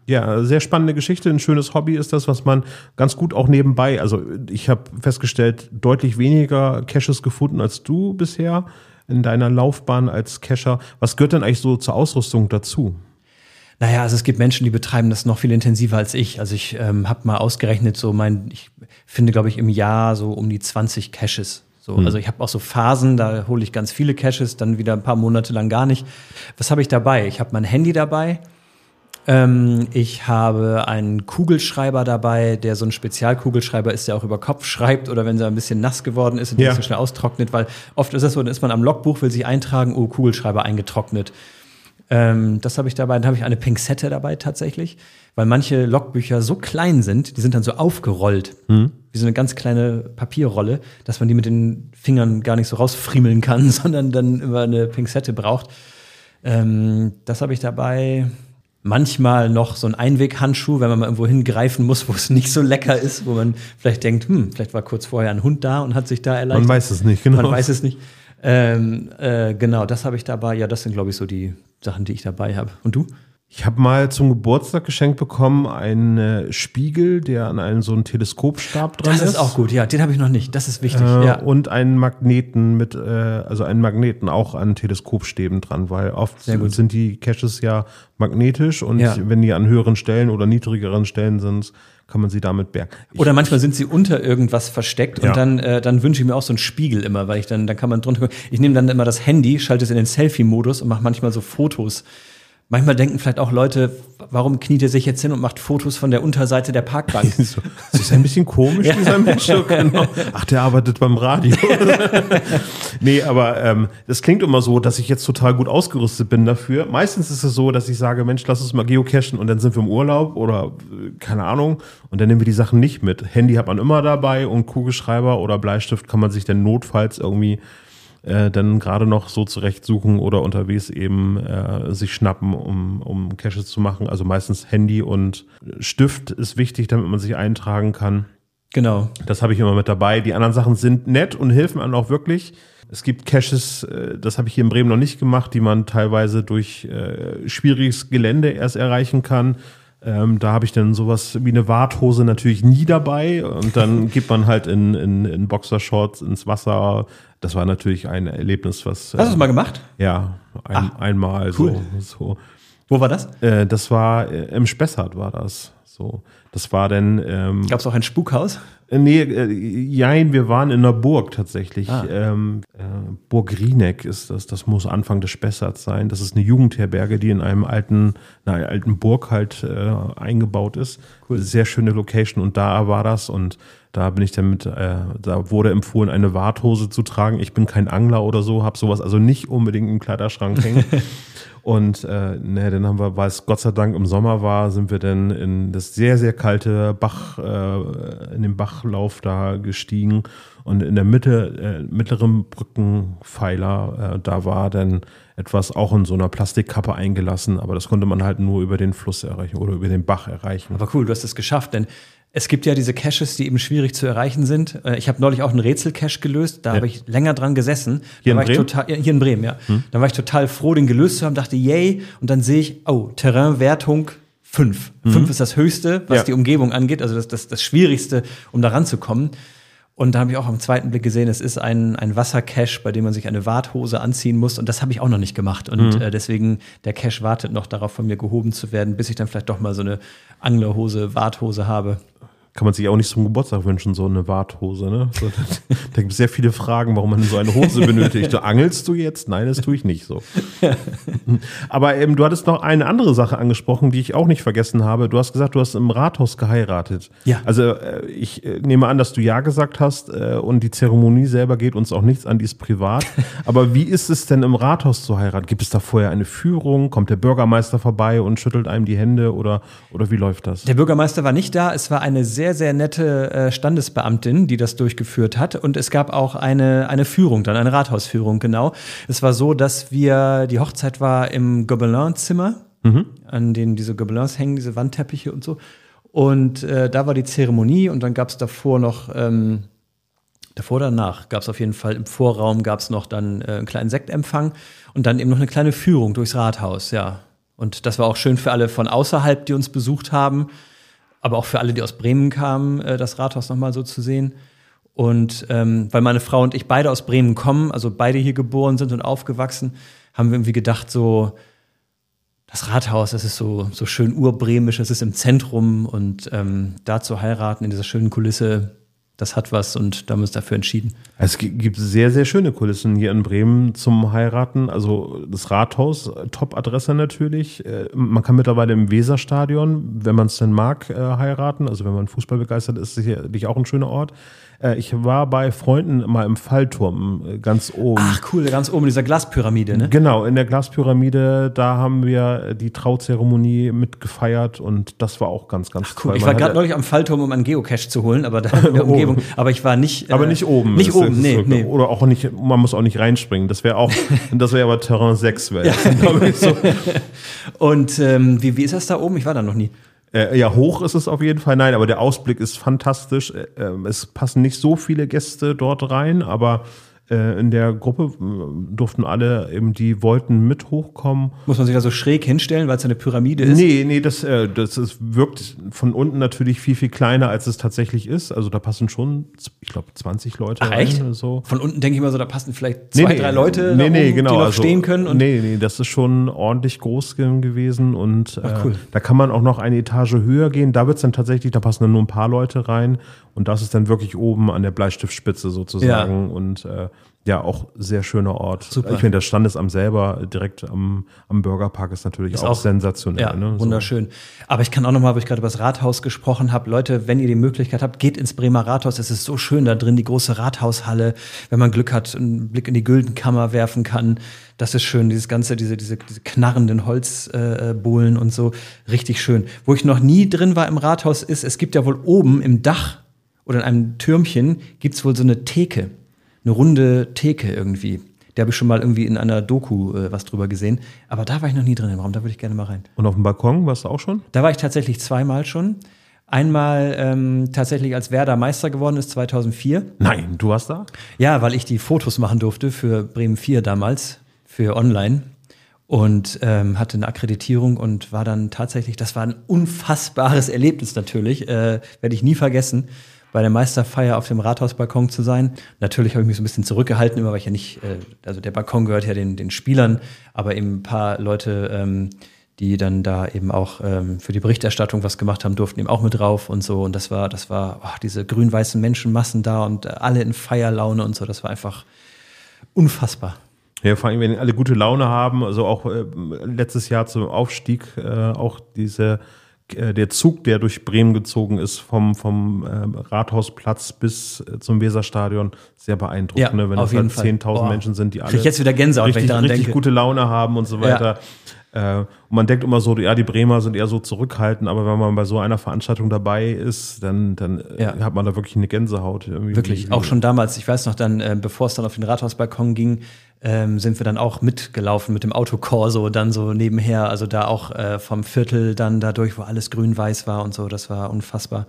Ja, sehr spannende Geschichte. Ein schönes Hobby ist das, was man ganz gut auch nebenbei. Also ich habe festgestellt, deutlich weniger Caches gefunden als du bisher in deiner Laufbahn als Cacher. Was gehört denn eigentlich so zur Ausrüstung dazu? Naja, also es gibt Menschen, die betreiben das noch viel intensiver als ich. Also ich ähm, habe mal ausgerechnet, so mein, ich finde, glaube ich, im Jahr so um die 20 Caches. So, Also ich habe auch so Phasen, da hole ich ganz viele Caches, dann wieder ein paar Monate lang gar nicht. Was habe ich dabei? Ich habe mein Handy dabei. Ähm, ich habe einen Kugelschreiber dabei, der so ein Spezialkugelschreiber ist, der auch über Kopf schreibt oder wenn er ein bisschen nass geworden ist und Ja. nicht so schnell austrocknet, weil oft ist es so, dann ist man am Logbuch, will sich eintragen, oh, Kugelschreiber eingetrocknet. Ähm, das habe ich dabei. Dann habe ich eine Pinzette dabei tatsächlich, weil manche Logbücher so klein sind, die sind dann so aufgerollt, wie so eine ganz kleine Papierrolle, dass man die mit den Fingern gar nicht so rausfriemeln kann, sondern dann immer eine Pinzette braucht. Ähm, das habe ich dabei. Manchmal noch so ein Einweghandschuh, wenn man mal irgendwo hingreifen muss, wo es nicht so lecker ist, wo man vielleicht denkt, hm, vielleicht war kurz vorher ein Hund da und hat sich da erleichtert. Man weiß es nicht, genau. Man weiß es nicht. Ähm, äh, genau, das habe ich dabei. Ja, das sind, glaube ich, so die Sachen, die ich dabei habe. Und du? Ich habe mal zum Geburtstag geschenkt bekommen einen äh, Spiegel, der an einem so einen Teleskopstab dran Das ist. ist auch gut, ja. Den habe ich noch nicht. Das ist wichtig. Äh, ja. Und einen Magneten mit, äh, also einen Magneten auch an Teleskopstäben dran, weil oft sind die Caches ja magnetisch und Ja. wenn die an höheren Stellen oder niedrigeren Stellen sind, kann man sie damit bergen. Ich- Oder manchmal sind sie unter irgendwas versteckt Ja. und dann, äh, dann wünsche ich mir auch so einen Spiegel immer, weil ich dann, dann kann man drunter. Ich nehme dann immer das Handy, schalte es in den Selfie-Modus und mache manchmal so Fotos Manchmal denken vielleicht auch Leute, warum kniet er sich jetzt hin und macht Fotos von der Unterseite der Parkbank? so, das ist ein bisschen komisch, ja. dieser Mensch. Genau. Ach, der arbeitet beim Radio. nee, aber ähm, das klingt immer so, dass ich jetzt total gut ausgerüstet bin dafür. Meistens ist es so, dass ich sage, Mensch, lass uns mal geocachen und dann sind wir im Urlaub oder äh, keine Ahnung und dann nehmen wir die Sachen nicht mit. Handy hat man immer dabei und Kugelschreiber oder Bleistift kann man sich dann notfalls irgendwie äh, dann gerade noch so zurechtsuchen oder unterwegs eben äh, sich schnappen, um, um Caches zu machen. Also meistens Handy und Stift ist wichtig, damit man sich eintragen kann. Genau. Das habe ich immer mit dabei. Die anderen Sachen sind nett und helfen einem auch wirklich. Es gibt Caches, äh, das habe ich hier in Bremen noch nicht gemacht, die man teilweise durch äh, schwieriges Gelände erst erreichen kann. Ähm, da habe ich dann sowas wie eine Warthose natürlich nie dabei und dann geht man halt in, in, in Boxershorts ins Wasser, das war natürlich ein Erlebnis, was. Hast du es äh, mal gemacht? Ja, ein, einmal cool. so, so. Wo war das? Äh, das war äh, im Spessart war das. So, das war dann. Ähm, Gab es auch ein Spukhaus? Äh, nee, äh, jein, wir waren in einer Burg tatsächlich. Ah. Ähm, äh, Burg Rieneck ist das. Das muss Anfang des Spessarts sein. Das ist eine Jugendherberge, die in einem alten, einer alten Burg halt äh, eingebaut ist. Cool. Sehr schöne Location und da war das und da bin ich dann mit, äh, da wurde empfohlen, eine Warthose zu tragen. Ich bin kein Angler oder so, habe sowas also nicht unbedingt im Kleiderschrank hängen. Und äh, ne, dann haben wir, weil es Gott sei Dank im Sommer war, sind wir dann in das sehr, sehr kalte Bach, äh, in den Bachlauf da gestiegen. Und in der Mitte, äh, mittleren Brückenpfeiler, äh, da war dann etwas auch in so einer Plastikkappe eingelassen, aber das konnte man halt nur über den Fluss erreichen oder über den Bach erreichen. Aber cool, du hast es geschafft, denn es gibt ja diese Caches, die eben schwierig zu erreichen sind. Äh, ich habe neulich auch einen Rätsel-Cache gelöst, da ja. habe ich länger dran gesessen. Hier da in Bremen? Total, hier in Bremen, ja. Hm. Da war ich total froh, den gelöst zu haben, dachte, yay. Und dann sehe ich, oh, Terrainwertung 5. 5 mhm. ist das Höchste, was ja. die Umgebung angeht, also das, das, das Schwierigste, um da ranzukommen. Und da habe ich auch am zweiten Blick gesehen, es ist ein, ein Wassercache, bei dem man sich eine Warthose anziehen muss. Und das habe ich auch noch nicht gemacht. Und mhm. äh, deswegen, der Cache wartet noch darauf, von mir gehoben zu werden, bis ich dann vielleicht doch mal so eine Anglerhose, Warthose habe kann man sich auch nicht zum Geburtstag wünschen, so eine Warthose. Ne? So, da, da gibt es sehr viele Fragen, warum man so eine Hose benötigt. Du angelst du jetzt? Nein, das tue ich nicht so. Aber ähm, du hattest noch eine andere Sache angesprochen, die ich auch nicht vergessen habe. Du hast gesagt, du hast im Rathaus geheiratet. Ja. Also äh, ich äh, nehme an, dass du ja gesagt hast äh, und die Zeremonie selber geht uns auch nichts an, die ist privat. Aber wie ist es denn im Rathaus zu heiraten? Gibt es da vorher eine Führung? Kommt der Bürgermeister vorbei und schüttelt einem die Hände oder, oder wie läuft das? Der Bürgermeister war nicht da. Es war eine sehr sehr, sehr nette äh, Standesbeamtin, die das durchgeführt hat. Und es gab auch eine, eine Führung, dann eine Rathausführung, genau. Es war so, dass wir, die Hochzeit war im Gobelin-Zimmer, mhm. an denen diese Gobelins hängen, diese Wandteppiche und so. Und äh, da war die Zeremonie und dann gab es davor noch, ähm, davor oder danach, gab es auf jeden Fall im Vorraum, gab es noch dann äh, einen kleinen Sektempfang und dann eben noch eine kleine Führung durchs Rathaus, ja. Und das war auch schön für alle von außerhalb, die uns besucht haben aber auch für alle, die aus Bremen kamen, äh, das Rathaus nochmal so zu sehen. Und ähm, weil meine Frau und ich beide aus Bremen kommen, also beide hier geboren sind und aufgewachsen, haben wir irgendwie gedacht, so, das Rathaus, das ist so, so schön urbremisch, es ist im Zentrum und ähm, da zu heiraten in dieser schönen Kulisse, das hat was und da haben wir uns dafür entschieden. Es gibt sehr, sehr schöne Kulissen hier in Bremen zum Heiraten. Also das Rathaus, Top-Adresse natürlich. Äh, man kann mittlerweile im Weserstadion, wenn man es denn mag, äh, heiraten. Also wenn man Fußball begeistert ist, sicherlich auch ein schöner Ort. Äh, ich war bei Freunden mal im Fallturm äh, ganz oben. Ach cool, ganz oben in dieser Glaspyramide, ne? Genau, in der Glaspyramide, da haben wir die Trauzeremonie mitgefeiert und das war auch ganz, ganz Ach, cool. Toll. Ich war gerade neulich am Fallturm, um einen Geocache zu holen, aber da in der Umgebung. aber ich war nicht. Äh, aber nicht oben. Nicht oben, nee, so, nee. Oder auch nicht, man muss auch nicht reinspringen. Das wäre auch, das wäre aber Terrain 6, wäre ja. so. Und ähm, wie, wie ist das da oben? Ich war da noch nie. Äh, ja, hoch ist es auf jeden Fall. Nein, aber der Ausblick ist fantastisch. Äh, ähm, es passen nicht so viele Gäste dort rein, aber in der Gruppe äh, durften alle eben, die wollten mit hochkommen. Muss man sich da so schräg hinstellen, weil es eine Pyramide ist? Nee, nee, das, äh, das ist, wirkt von unten natürlich viel, viel kleiner, als es tatsächlich ist. Also da passen schon, ich glaube, 20 Leute Ach, rein. Echt? So. Von unten denke ich mal so, da passen vielleicht zwei, nee, drei Leute, nee, nee, genau, die noch also, stehen können. Und nee, nee, das ist schon ordentlich groß gewesen und Ach, cool. da kann man auch noch eine Etage höher gehen. Da wird es dann tatsächlich, da passen dann nur ein paar Leute rein und das ist dann wirklich oben an der Bleistiftspitze sozusagen. Ja. Und äh, ja, auch sehr schöner Ort. Super. Ich finde, das Standesamt selber direkt am, am Burgerpark ist natürlich ist auch, auch, sensationell. Ja, ne? wunderschön. Aber ich kann auch nochmal, wo ich gerade über das Rathaus gesprochen habe, Leute, wenn ihr die Möglichkeit habt, geht ins Bremer Rathaus. Es ist so schön da drin, die große Rathaushalle. Wenn man Glück hat, einen Blick in die Güldenkammer werfen kann. Das ist schön, dieses ganze, diese, diese, diese knarrenden Holzbohlen äh, und so. Richtig schön. Wo ich noch nie drin war im Rathaus ist, es gibt ja wohl oben im Dach oder in einem Türmchen gibt's wohl so eine Theke eine runde Theke irgendwie. Da habe ich schon mal irgendwie in einer Doku äh, was drüber gesehen. Aber da war ich noch nie drin im Raum, da würde ich gerne mal rein. Und auf dem Balkon warst du auch schon? Da war ich tatsächlich zweimal schon. Einmal ähm, tatsächlich, als Werder Meister geworden ist, 2004. Nein, du warst da? Ja, weil ich die Fotos machen durfte für Bremen 4 damals, für online. Und ähm, hatte eine Akkreditierung und war dann tatsächlich, das war ein unfassbares Erlebnis natürlich, äh, werde ich nie vergessen bei der Meisterfeier auf dem Rathausbalkon zu sein. Natürlich habe ich mich so ein bisschen zurückgehalten, immer weil ich ja nicht, äh, also der Balkon gehört ja den, den Spielern, aber eben ein paar Leute, ähm, die dann da eben auch ähm, für die Berichterstattung was gemacht haben, durften eben auch mit drauf und so. Und das war, das war oh, diese grün-weißen Menschenmassen da und alle in Feierlaune und so. Das war einfach unfassbar. Ja, vor allem, wenn alle gute Laune haben, also auch äh, letztes Jahr zum Aufstieg, äh, auch diese der Zug, der durch Bremen gezogen ist, vom, vom äh, Rathausplatz bis äh, zum Weserstadion, sehr beeindruckend. Ja, ne? Wenn es halt 10.000 Menschen sind, die alle jetzt wieder Gänsehaut, richtig, wenn ich daran richtig denke. gute Laune haben und so weiter. Ja. Äh, und man denkt immer so, ja, die Bremer sind eher so zurückhaltend, aber wenn man bei so einer Veranstaltung dabei ist, dann, dann äh, ja. hat man da wirklich eine Gänsehaut. Wirklich, wie, auch schon damals. Ich weiß noch dann, äh, bevor es dann auf den Rathausbalkon ging, ähm, sind wir dann auch mitgelaufen mit dem Autokorso dann so nebenher, also da auch äh, vom Viertel dann dadurch, wo alles grün-weiß war und so, das war unfassbar.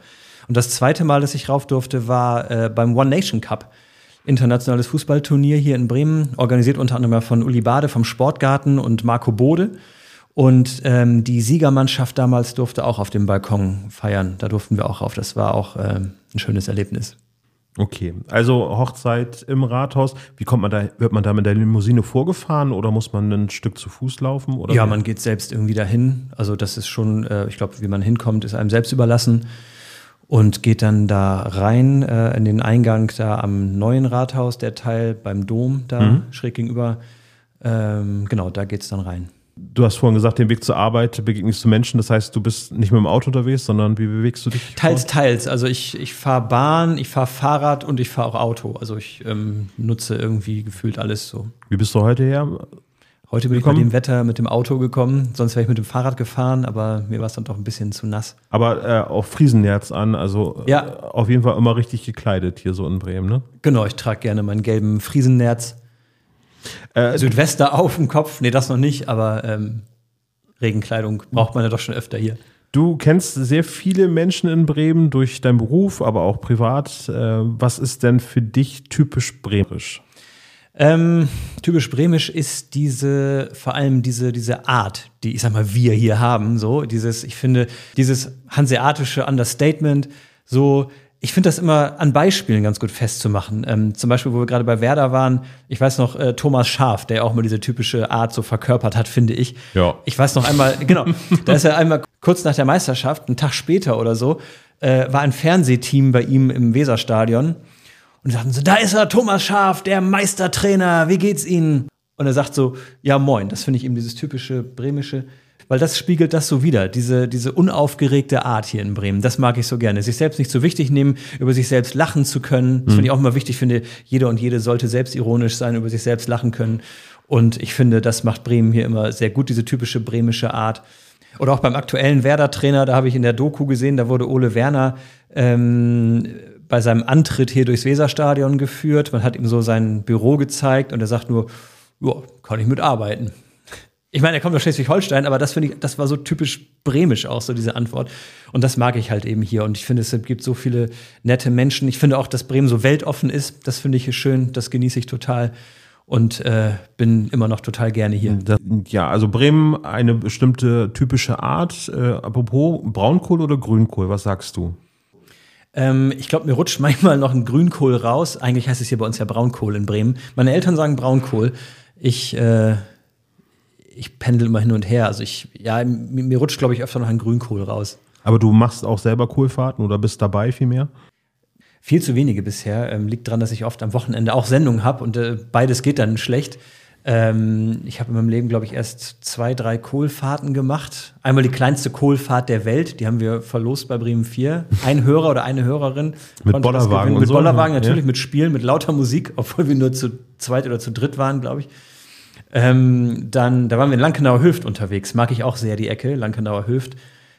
Und das zweite Mal, dass ich rauf durfte, war äh, beim One Nation Cup internationales Fußballturnier hier in Bremen, organisiert unter anderem von Uli Bade vom Sportgarten und Marco Bode. Und ähm, die Siegermannschaft damals durfte auch auf dem Balkon feiern. Da durften wir auch auf. Das war auch ähm, ein schönes Erlebnis. Okay, also Hochzeit im Rathaus. Wie kommt man da? Wird man da mit der Limousine vorgefahren oder muss man ein Stück zu Fuß laufen? Oder ja, man geht selbst irgendwie dahin. Also das ist schon, äh, ich glaube, wie man hinkommt, ist einem selbst überlassen und geht dann da rein äh, in den Eingang da am neuen Rathaus, der Teil beim Dom da mhm. schräg gegenüber. Ähm, genau, da geht es dann rein. Du hast vorhin gesagt, den Weg zur Arbeit begegnest du Menschen. Das heißt, du bist nicht mit dem Auto unterwegs, sondern wie bewegst du dich? Teils, teils. Also ich, ich fahre Bahn, ich fahre Fahrrad und ich fahre auch Auto. Also ich ähm, nutze irgendwie gefühlt alles so. Wie bist du heute her? Heute bin gekommen? ich bei dem Wetter mit dem Auto gekommen, sonst wäre ich mit dem Fahrrad gefahren, aber mir war es dann doch ein bisschen zu nass. Aber äh, auf Friesennerz an, also ja. Äh, auf jeden Fall immer richtig gekleidet hier so in Bremen, ne? Genau, ich trage gerne meinen gelben Friesennerz. Äh, Südwester auf dem Kopf, nee, das noch nicht, aber ähm, Regenkleidung braucht man ja doch schon öfter hier. Du kennst sehr viele Menschen in Bremen durch deinen Beruf, aber auch privat. Äh, was ist denn für dich typisch bremisch? Ähm, typisch bremisch ist diese, vor allem diese, diese Art, die ich sag mal, wir hier haben, so, dieses, ich finde, dieses hanseatische Understatement, so, ich finde das immer an Beispielen ganz gut festzumachen. Ähm, zum Beispiel, wo wir gerade bei Werder waren, ich weiß noch, äh, Thomas Schaf, der auch mal diese typische Art so verkörpert hat, finde ich. Ja. Ich weiß noch einmal, genau, da ist er einmal kurz nach der Meisterschaft, einen Tag später oder so, äh, war ein Fernsehteam bei ihm im Weserstadion und sagten so, da ist er, Thomas Schaf, der Meistertrainer, wie geht's Ihnen? Und er sagt so, ja moin, das finde ich eben dieses typische bremische, weil das spiegelt das so wieder, diese, diese unaufgeregte Art hier in Bremen. Das mag ich so gerne. Sich selbst nicht so wichtig nehmen, über sich selbst lachen zu können. Das finde ich auch immer wichtig. Ich finde, jeder und jede sollte selbstironisch sein, über sich selbst lachen können. Und ich finde, das macht Bremen hier immer sehr gut, diese typische bremische Art. Oder auch beim aktuellen Werder-Trainer, da habe ich in der Doku gesehen, da wurde Ole Werner ähm, bei seinem Antritt hier durchs Weserstadion geführt. Man hat ihm so sein Büro gezeigt und er sagt nur, ja, kann ich mitarbeiten. Ich meine, er kommt aus Schleswig-Holstein, aber das finde ich, das war so typisch bremisch auch, so diese Antwort. Und das mag ich halt eben hier. Und ich finde, es gibt so viele nette Menschen. Ich finde auch, dass Bremen so weltoffen ist. Das finde ich schön. Das genieße ich total. Und äh, bin immer noch total gerne hier. ja, also Bremen eine bestimmte typische Art. Äh, apropos Braunkohl oder Grünkohl, was sagst du? Ähm, ich glaube, mir rutscht manchmal noch ein Grünkohl raus. Eigentlich heißt es hier bei uns ja Braunkohl in Bremen. Meine Eltern sagen Braunkohl. Ich, äh, ich pendel immer hin und her. Also ich, ja, mir, mir rutscht, glaube ich, öfter noch ein Grünkohl raus. Aber du machst auch selber Kohlfahrten oder bist dabei vielmehr? Viel zu wenige bisher. Ähm, liegt daran, dass ich oft am Wochenende auch Sendungen habe und äh, beides geht dann schlecht. Ähm, ich habe in meinem Leben, glaube ich, erst zwei, drei Kohlfahrten gemacht. Einmal die kleinste Kohlfahrt der Welt, die haben wir verlost bei Bremen 4. Ein Hörer oder eine Hörerin. Mit Bollerwagen. Mit so. Bollerwagen natürlich, ja. mit Spielen, mit lauter Musik, obwohl wir nur zu zweit oder zu dritt waren, glaube ich. Ähm, dann, da waren wir in Lankenauer Höft unterwegs. Mag ich auch sehr die Ecke, Lankenauer Höft.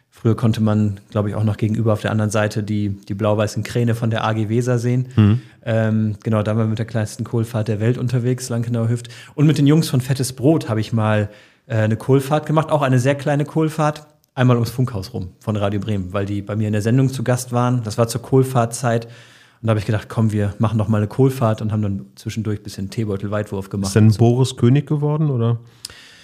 Früher konnte man, glaube ich, auch noch gegenüber auf der anderen Seite die, die blau-weißen Kräne von der AG Weser sehen. Mhm. Ähm, genau, da waren wir mit der kleinsten Kohlfahrt der Welt unterwegs, Lankenauer Hüft. Und mit den Jungs von Fettes Brot habe ich mal äh, eine Kohlfahrt gemacht, auch eine sehr kleine Kohlfahrt. Einmal ums Funkhaus rum von Radio Bremen, weil die bei mir in der Sendung zu Gast waren. Das war zur Kohlfahrtzeit. Und da habe ich gedacht, komm, wir machen noch mal eine Kohlfahrt und haben dann zwischendurch ein bisschen Teebeutel-Weitwurf gemacht. Ist denn Boris König geworden oder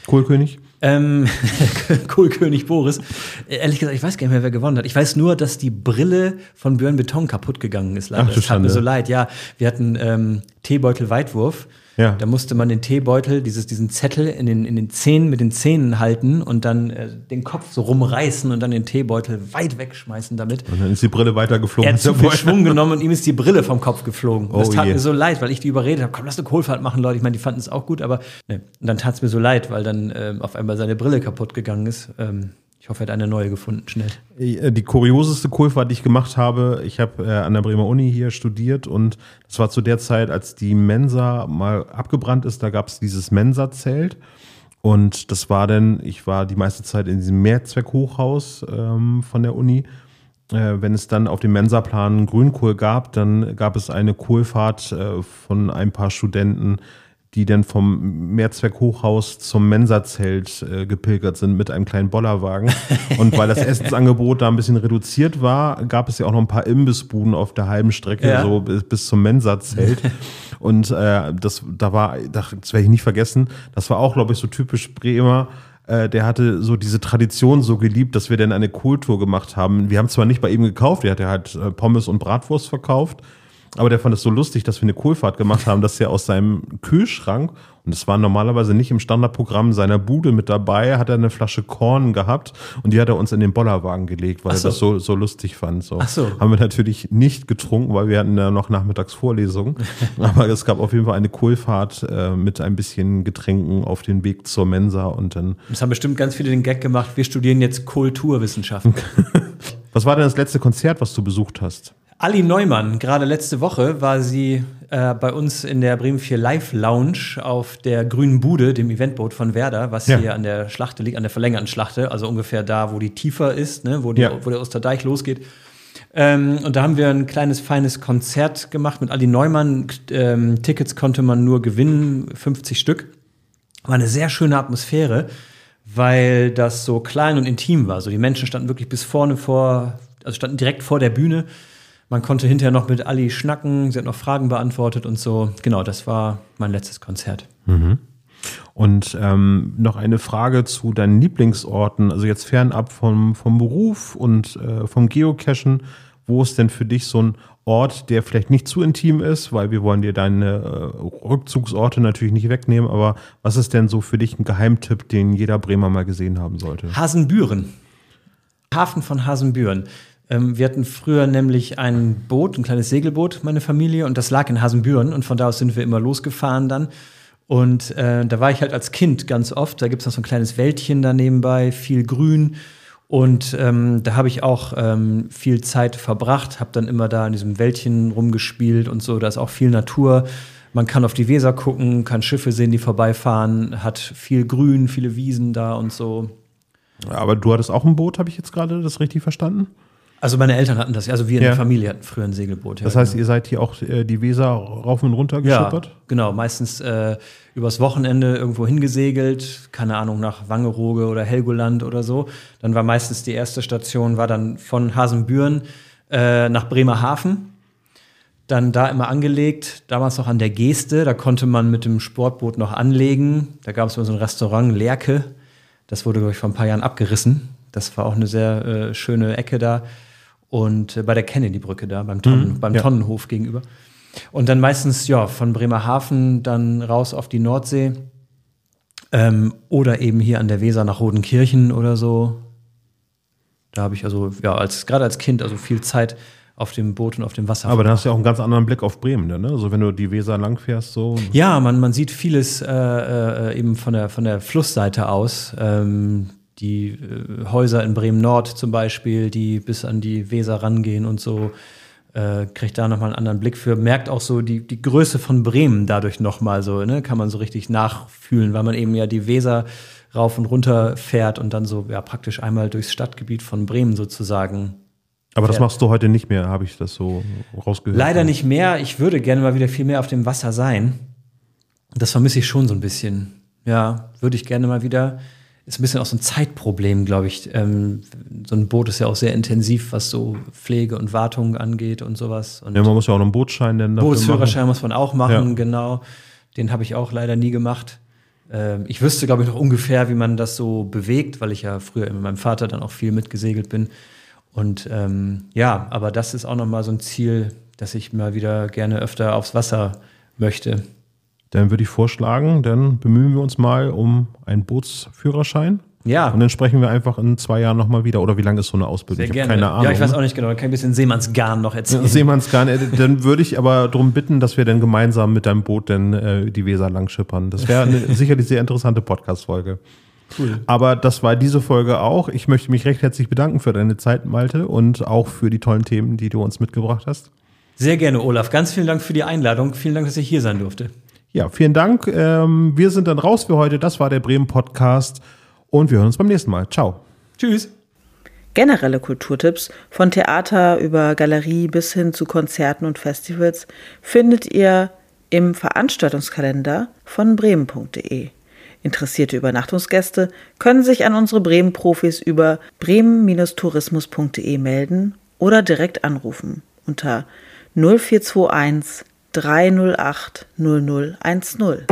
Kohlkönig? Ähm, Kohlkönig Boris. Ehrlich gesagt, ich weiß gar nicht mehr, wer gewonnen hat. Ich weiß nur, dass die Brille von Björn Beton kaputt gegangen ist. Leider. Ach, das tat mir so leid. Ja, wir hatten ähm, Teebeutel Weitwurf ja. Da musste man den Teebeutel, dieses, diesen Zettel in den, in den Zähnen mit den Zähnen halten und dann äh, den Kopf so rumreißen und dann den Teebeutel weit wegschmeißen damit. Und dann ist die Brille weitergeflogen. Er hat zu viel Schwung genommen und ihm ist die Brille vom Kopf geflogen. Oh das tat je. mir so leid, weil ich die überredet habe, komm, lass eine Kohlfahrt machen, Leute. Ich meine, die fanden es auch gut, aber ne. Und dann tat es mir so leid, weil dann äh, auf einmal seine Brille kaputt gegangen ist. Ähm, ich hoffe, er hat eine neue gefunden, schnell. Äh, die kurioseste Kohlfahrt, die ich gemacht habe, ich habe äh, an der Bremer Uni hier studiert und das war zu der Zeit, als die Mensa mal abgebrannt ist, da gab es dieses Mensa-Zelt. Und das war dann, ich war die meiste Zeit in diesem Mehrzweckhochhaus ähm, von der Uni. Äh, wenn es dann auf dem Mensaplan Grünkohl gab, dann gab es eine Kohlfahrt äh, von ein paar Studenten die dann vom Mehrzweckhochhaus zum Mensazelt äh, gepilgert sind mit einem kleinen Bollerwagen. Und weil das Essensangebot da ein bisschen reduziert war, gab es ja auch noch ein paar Imbissbuden auf der halben Strecke, ja. so bis, bis zum Mensazelt. Und äh, das, da war, das werde ich nicht vergessen, das war auch, glaube ich, so typisch Bremer äh, der hatte so diese Tradition so geliebt, dass wir dann eine Kultur gemacht haben. Wir haben zwar nicht bei ihm gekauft, er hatte halt äh, Pommes und Bratwurst verkauft, aber der fand es so lustig, dass wir eine Kohlfahrt gemacht haben, dass er aus seinem Kühlschrank, und das war normalerweise nicht im Standardprogramm seiner Bude mit dabei, hat er eine Flasche Korn gehabt und die hat er uns in den Bollerwagen gelegt, weil so. er das so, so lustig fand. So. Ach so. Haben wir natürlich nicht getrunken, weil wir hatten ja noch nachmittags Vorlesungen. Aber es gab auf jeden Fall eine Kohlfahrt äh, mit ein bisschen Getränken auf den Weg zur Mensa und dann. Das haben bestimmt ganz viele den Gag gemacht, wir studieren jetzt Kulturwissenschaften. was war denn das letzte Konzert, was du besucht hast? Ali Neumann, gerade letzte Woche war sie äh, bei uns in der Bremen 4 Live Lounge auf der Grünen Bude, dem Eventboot von Werder, was ja. hier an der Schlachte liegt, an der verlängerten Schlachte, also ungefähr da, wo die tiefer ist, ne, wo, die, ja. wo der Osterdeich losgeht. Ähm, und da haben wir ein kleines, feines Konzert gemacht mit Ali Neumann. Ähm, Tickets konnte man nur gewinnen, 50 Stück. War eine sehr schöne Atmosphäre, weil das so klein und intim war. So die Menschen standen wirklich bis vorne vor, also standen direkt vor der Bühne man konnte hinterher noch mit Ali schnacken, sie hat noch Fragen beantwortet und so. Genau, das war mein letztes Konzert. Mhm. Und ähm, noch eine Frage zu deinen Lieblingsorten, also jetzt fernab vom, vom Beruf und äh, vom Geocachen. Wo ist denn für dich so ein Ort, der vielleicht nicht zu intim ist, weil wir wollen dir deine äh, Rückzugsorte natürlich nicht wegnehmen, aber was ist denn so für dich ein Geheimtipp, den jeder Bremer mal gesehen haben sollte? Hasenbüren. Hafen von Hasenbüren. Ähm, wir hatten früher nämlich ein Boot, ein kleines Segelboot, meine Familie, und das lag in Hasenbüren und von da aus sind wir immer losgefahren dann. Und äh, da war ich halt als Kind ganz oft. Da gibt es noch so ein kleines Wäldchen da nebenbei, viel Grün. Und ähm, da habe ich auch ähm, viel Zeit verbracht, habe dann immer da in diesem Wäldchen rumgespielt und so. Da ist auch viel Natur. Man kann auf die Weser gucken, kann Schiffe sehen, die vorbeifahren, hat viel Grün, viele Wiesen da und so. Aber du hattest auch ein Boot, habe ich jetzt gerade das richtig verstanden? Also meine Eltern hatten das, also wir in ja. der Familie hatten früher ein Segelboot. Ja, das heißt, genau. ihr seid hier auch äh, die Weser rauf und runter geschippert? Ja, genau. Meistens äh, übers Wochenende irgendwo hingesegelt, keine Ahnung, nach Wangerooge oder Helgoland oder so. Dann war meistens die erste Station, war dann von Hasenbüren äh, nach Bremerhaven. Dann da immer angelegt, damals noch an der Geste, da konnte man mit dem Sportboot noch anlegen. Da gab es immer so ein Restaurant, Lerke. Das wurde, glaube ich, vor ein paar Jahren abgerissen. Das war auch eine sehr äh, schöne Ecke da und äh, bei der Kennedy-Brücke da, beim, Tonnen, mhm, beim ja. Tonnenhof gegenüber. Und dann meistens, ja, von Bremerhaven dann raus auf die Nordsee ähm, oder eben hier an der Weser nach Rodenkirchen oder so. Da habe ich also, ja, als, gerade als Kind also viel Zeit auf dem Boot und auf dem Wasser. Aber dann hast du ja auch einen ganz anderen Blick auf Bremen, ne? Also wenn du die Weser langfährst, so. Ja, man, man sieht vieles äh, äh, eben von der, von der Flussseite aus. Ähm, die äh, Häuser in Bremen Nord zum Beispiel, die bis an die Weser rangehen und so, äh, kriegt da nochmal einen anderen Blick für. Merkt auch so die, die Größe von Bremen dadurch nochmal so, ne? Kann man so richtig nachfühlen, weil man eben ja die Weser rauf und runter fährt und dann so ja praktisch einmal durchs Stadtgebiet von Bremen sozusagen aber das machst du heute nicht mehr, habe ich das so rausgehört. Leider nicht mehr. Ich würde gerne mal wieder viel mehr auf dem Wasser sein. Das vermisse ich schon so ein bisschen. Ja, würde ich gerne mal wieder. Ist ein bisschen auch so ein Zeitproblem, glaube ich. Ähm, so ein Boot ist ja auch sehr intensiv, was so Pflege und Wartung angeht und sowas. Und ja, man muss ja auch noch einen Bootsschein denn Bootsführerschein muss man auch machen, ja. genau. Den habe ich auch leider nie gemacht. Ähm, ich wüsste, glaube ich, noch ungefähr, wie man das so bewegt, weil ich ja früher mit meinem Vater dann auch viel mitgesegelt bin. Und ähm, ja, aber das ist auch nochmal so ein Ziel, dass ich mal wieder gerne öfter aufs Wasser möchte. Dann würde ich vorschlagen, dann bemühen wir uns mal um einen Bootsführerschein. Ja. Und dann sprechen wir einfach in zwei Jahren nochmal wieder. Oder wie lange ist so eine Ausbildung? Sehr ich gerne. keine Ahnung. Ja, ich weiß auch nicht genau. Dann kann ich ein bisschen Seemannsgarn noch erzählen. Seemannsgarn. Äh, dann würde ich aber darum bitten, dass wir dann gemeinsam mit deinem Boot dann äh, die Weser langschippern. Das wäre eine sicherlich sehr interessante Podcast-Folge. Cool. Aber das war diese Folge auch. Ich möchte mich recht herzlich bedanken für deine Zeit, Malte, und auch für die tollen Themen, die du uns mitgebracht hast. Sehr gerne, Olaf. Ganz vielen Dank für die Einladung. Vielen Dank, dass ich hier sein durfte. Ja, vielen Dank. Ähm, wir sind dann raus für heute. Das war der Bremen Podcast und wir hören uns beim nächsten Mal. Ciao. Tschüss. Generelle Kulturtipps von Theater über Galerie bis hin zu Konzerten und Festivals findet ihr im Veranstaltungskalender von bremen.de. Interessierte Übernachtungsgäste können sich an unsere Bremen-Profis über bremen-tourismus.de melden oder direkt anrufen unter 0421 308 0010.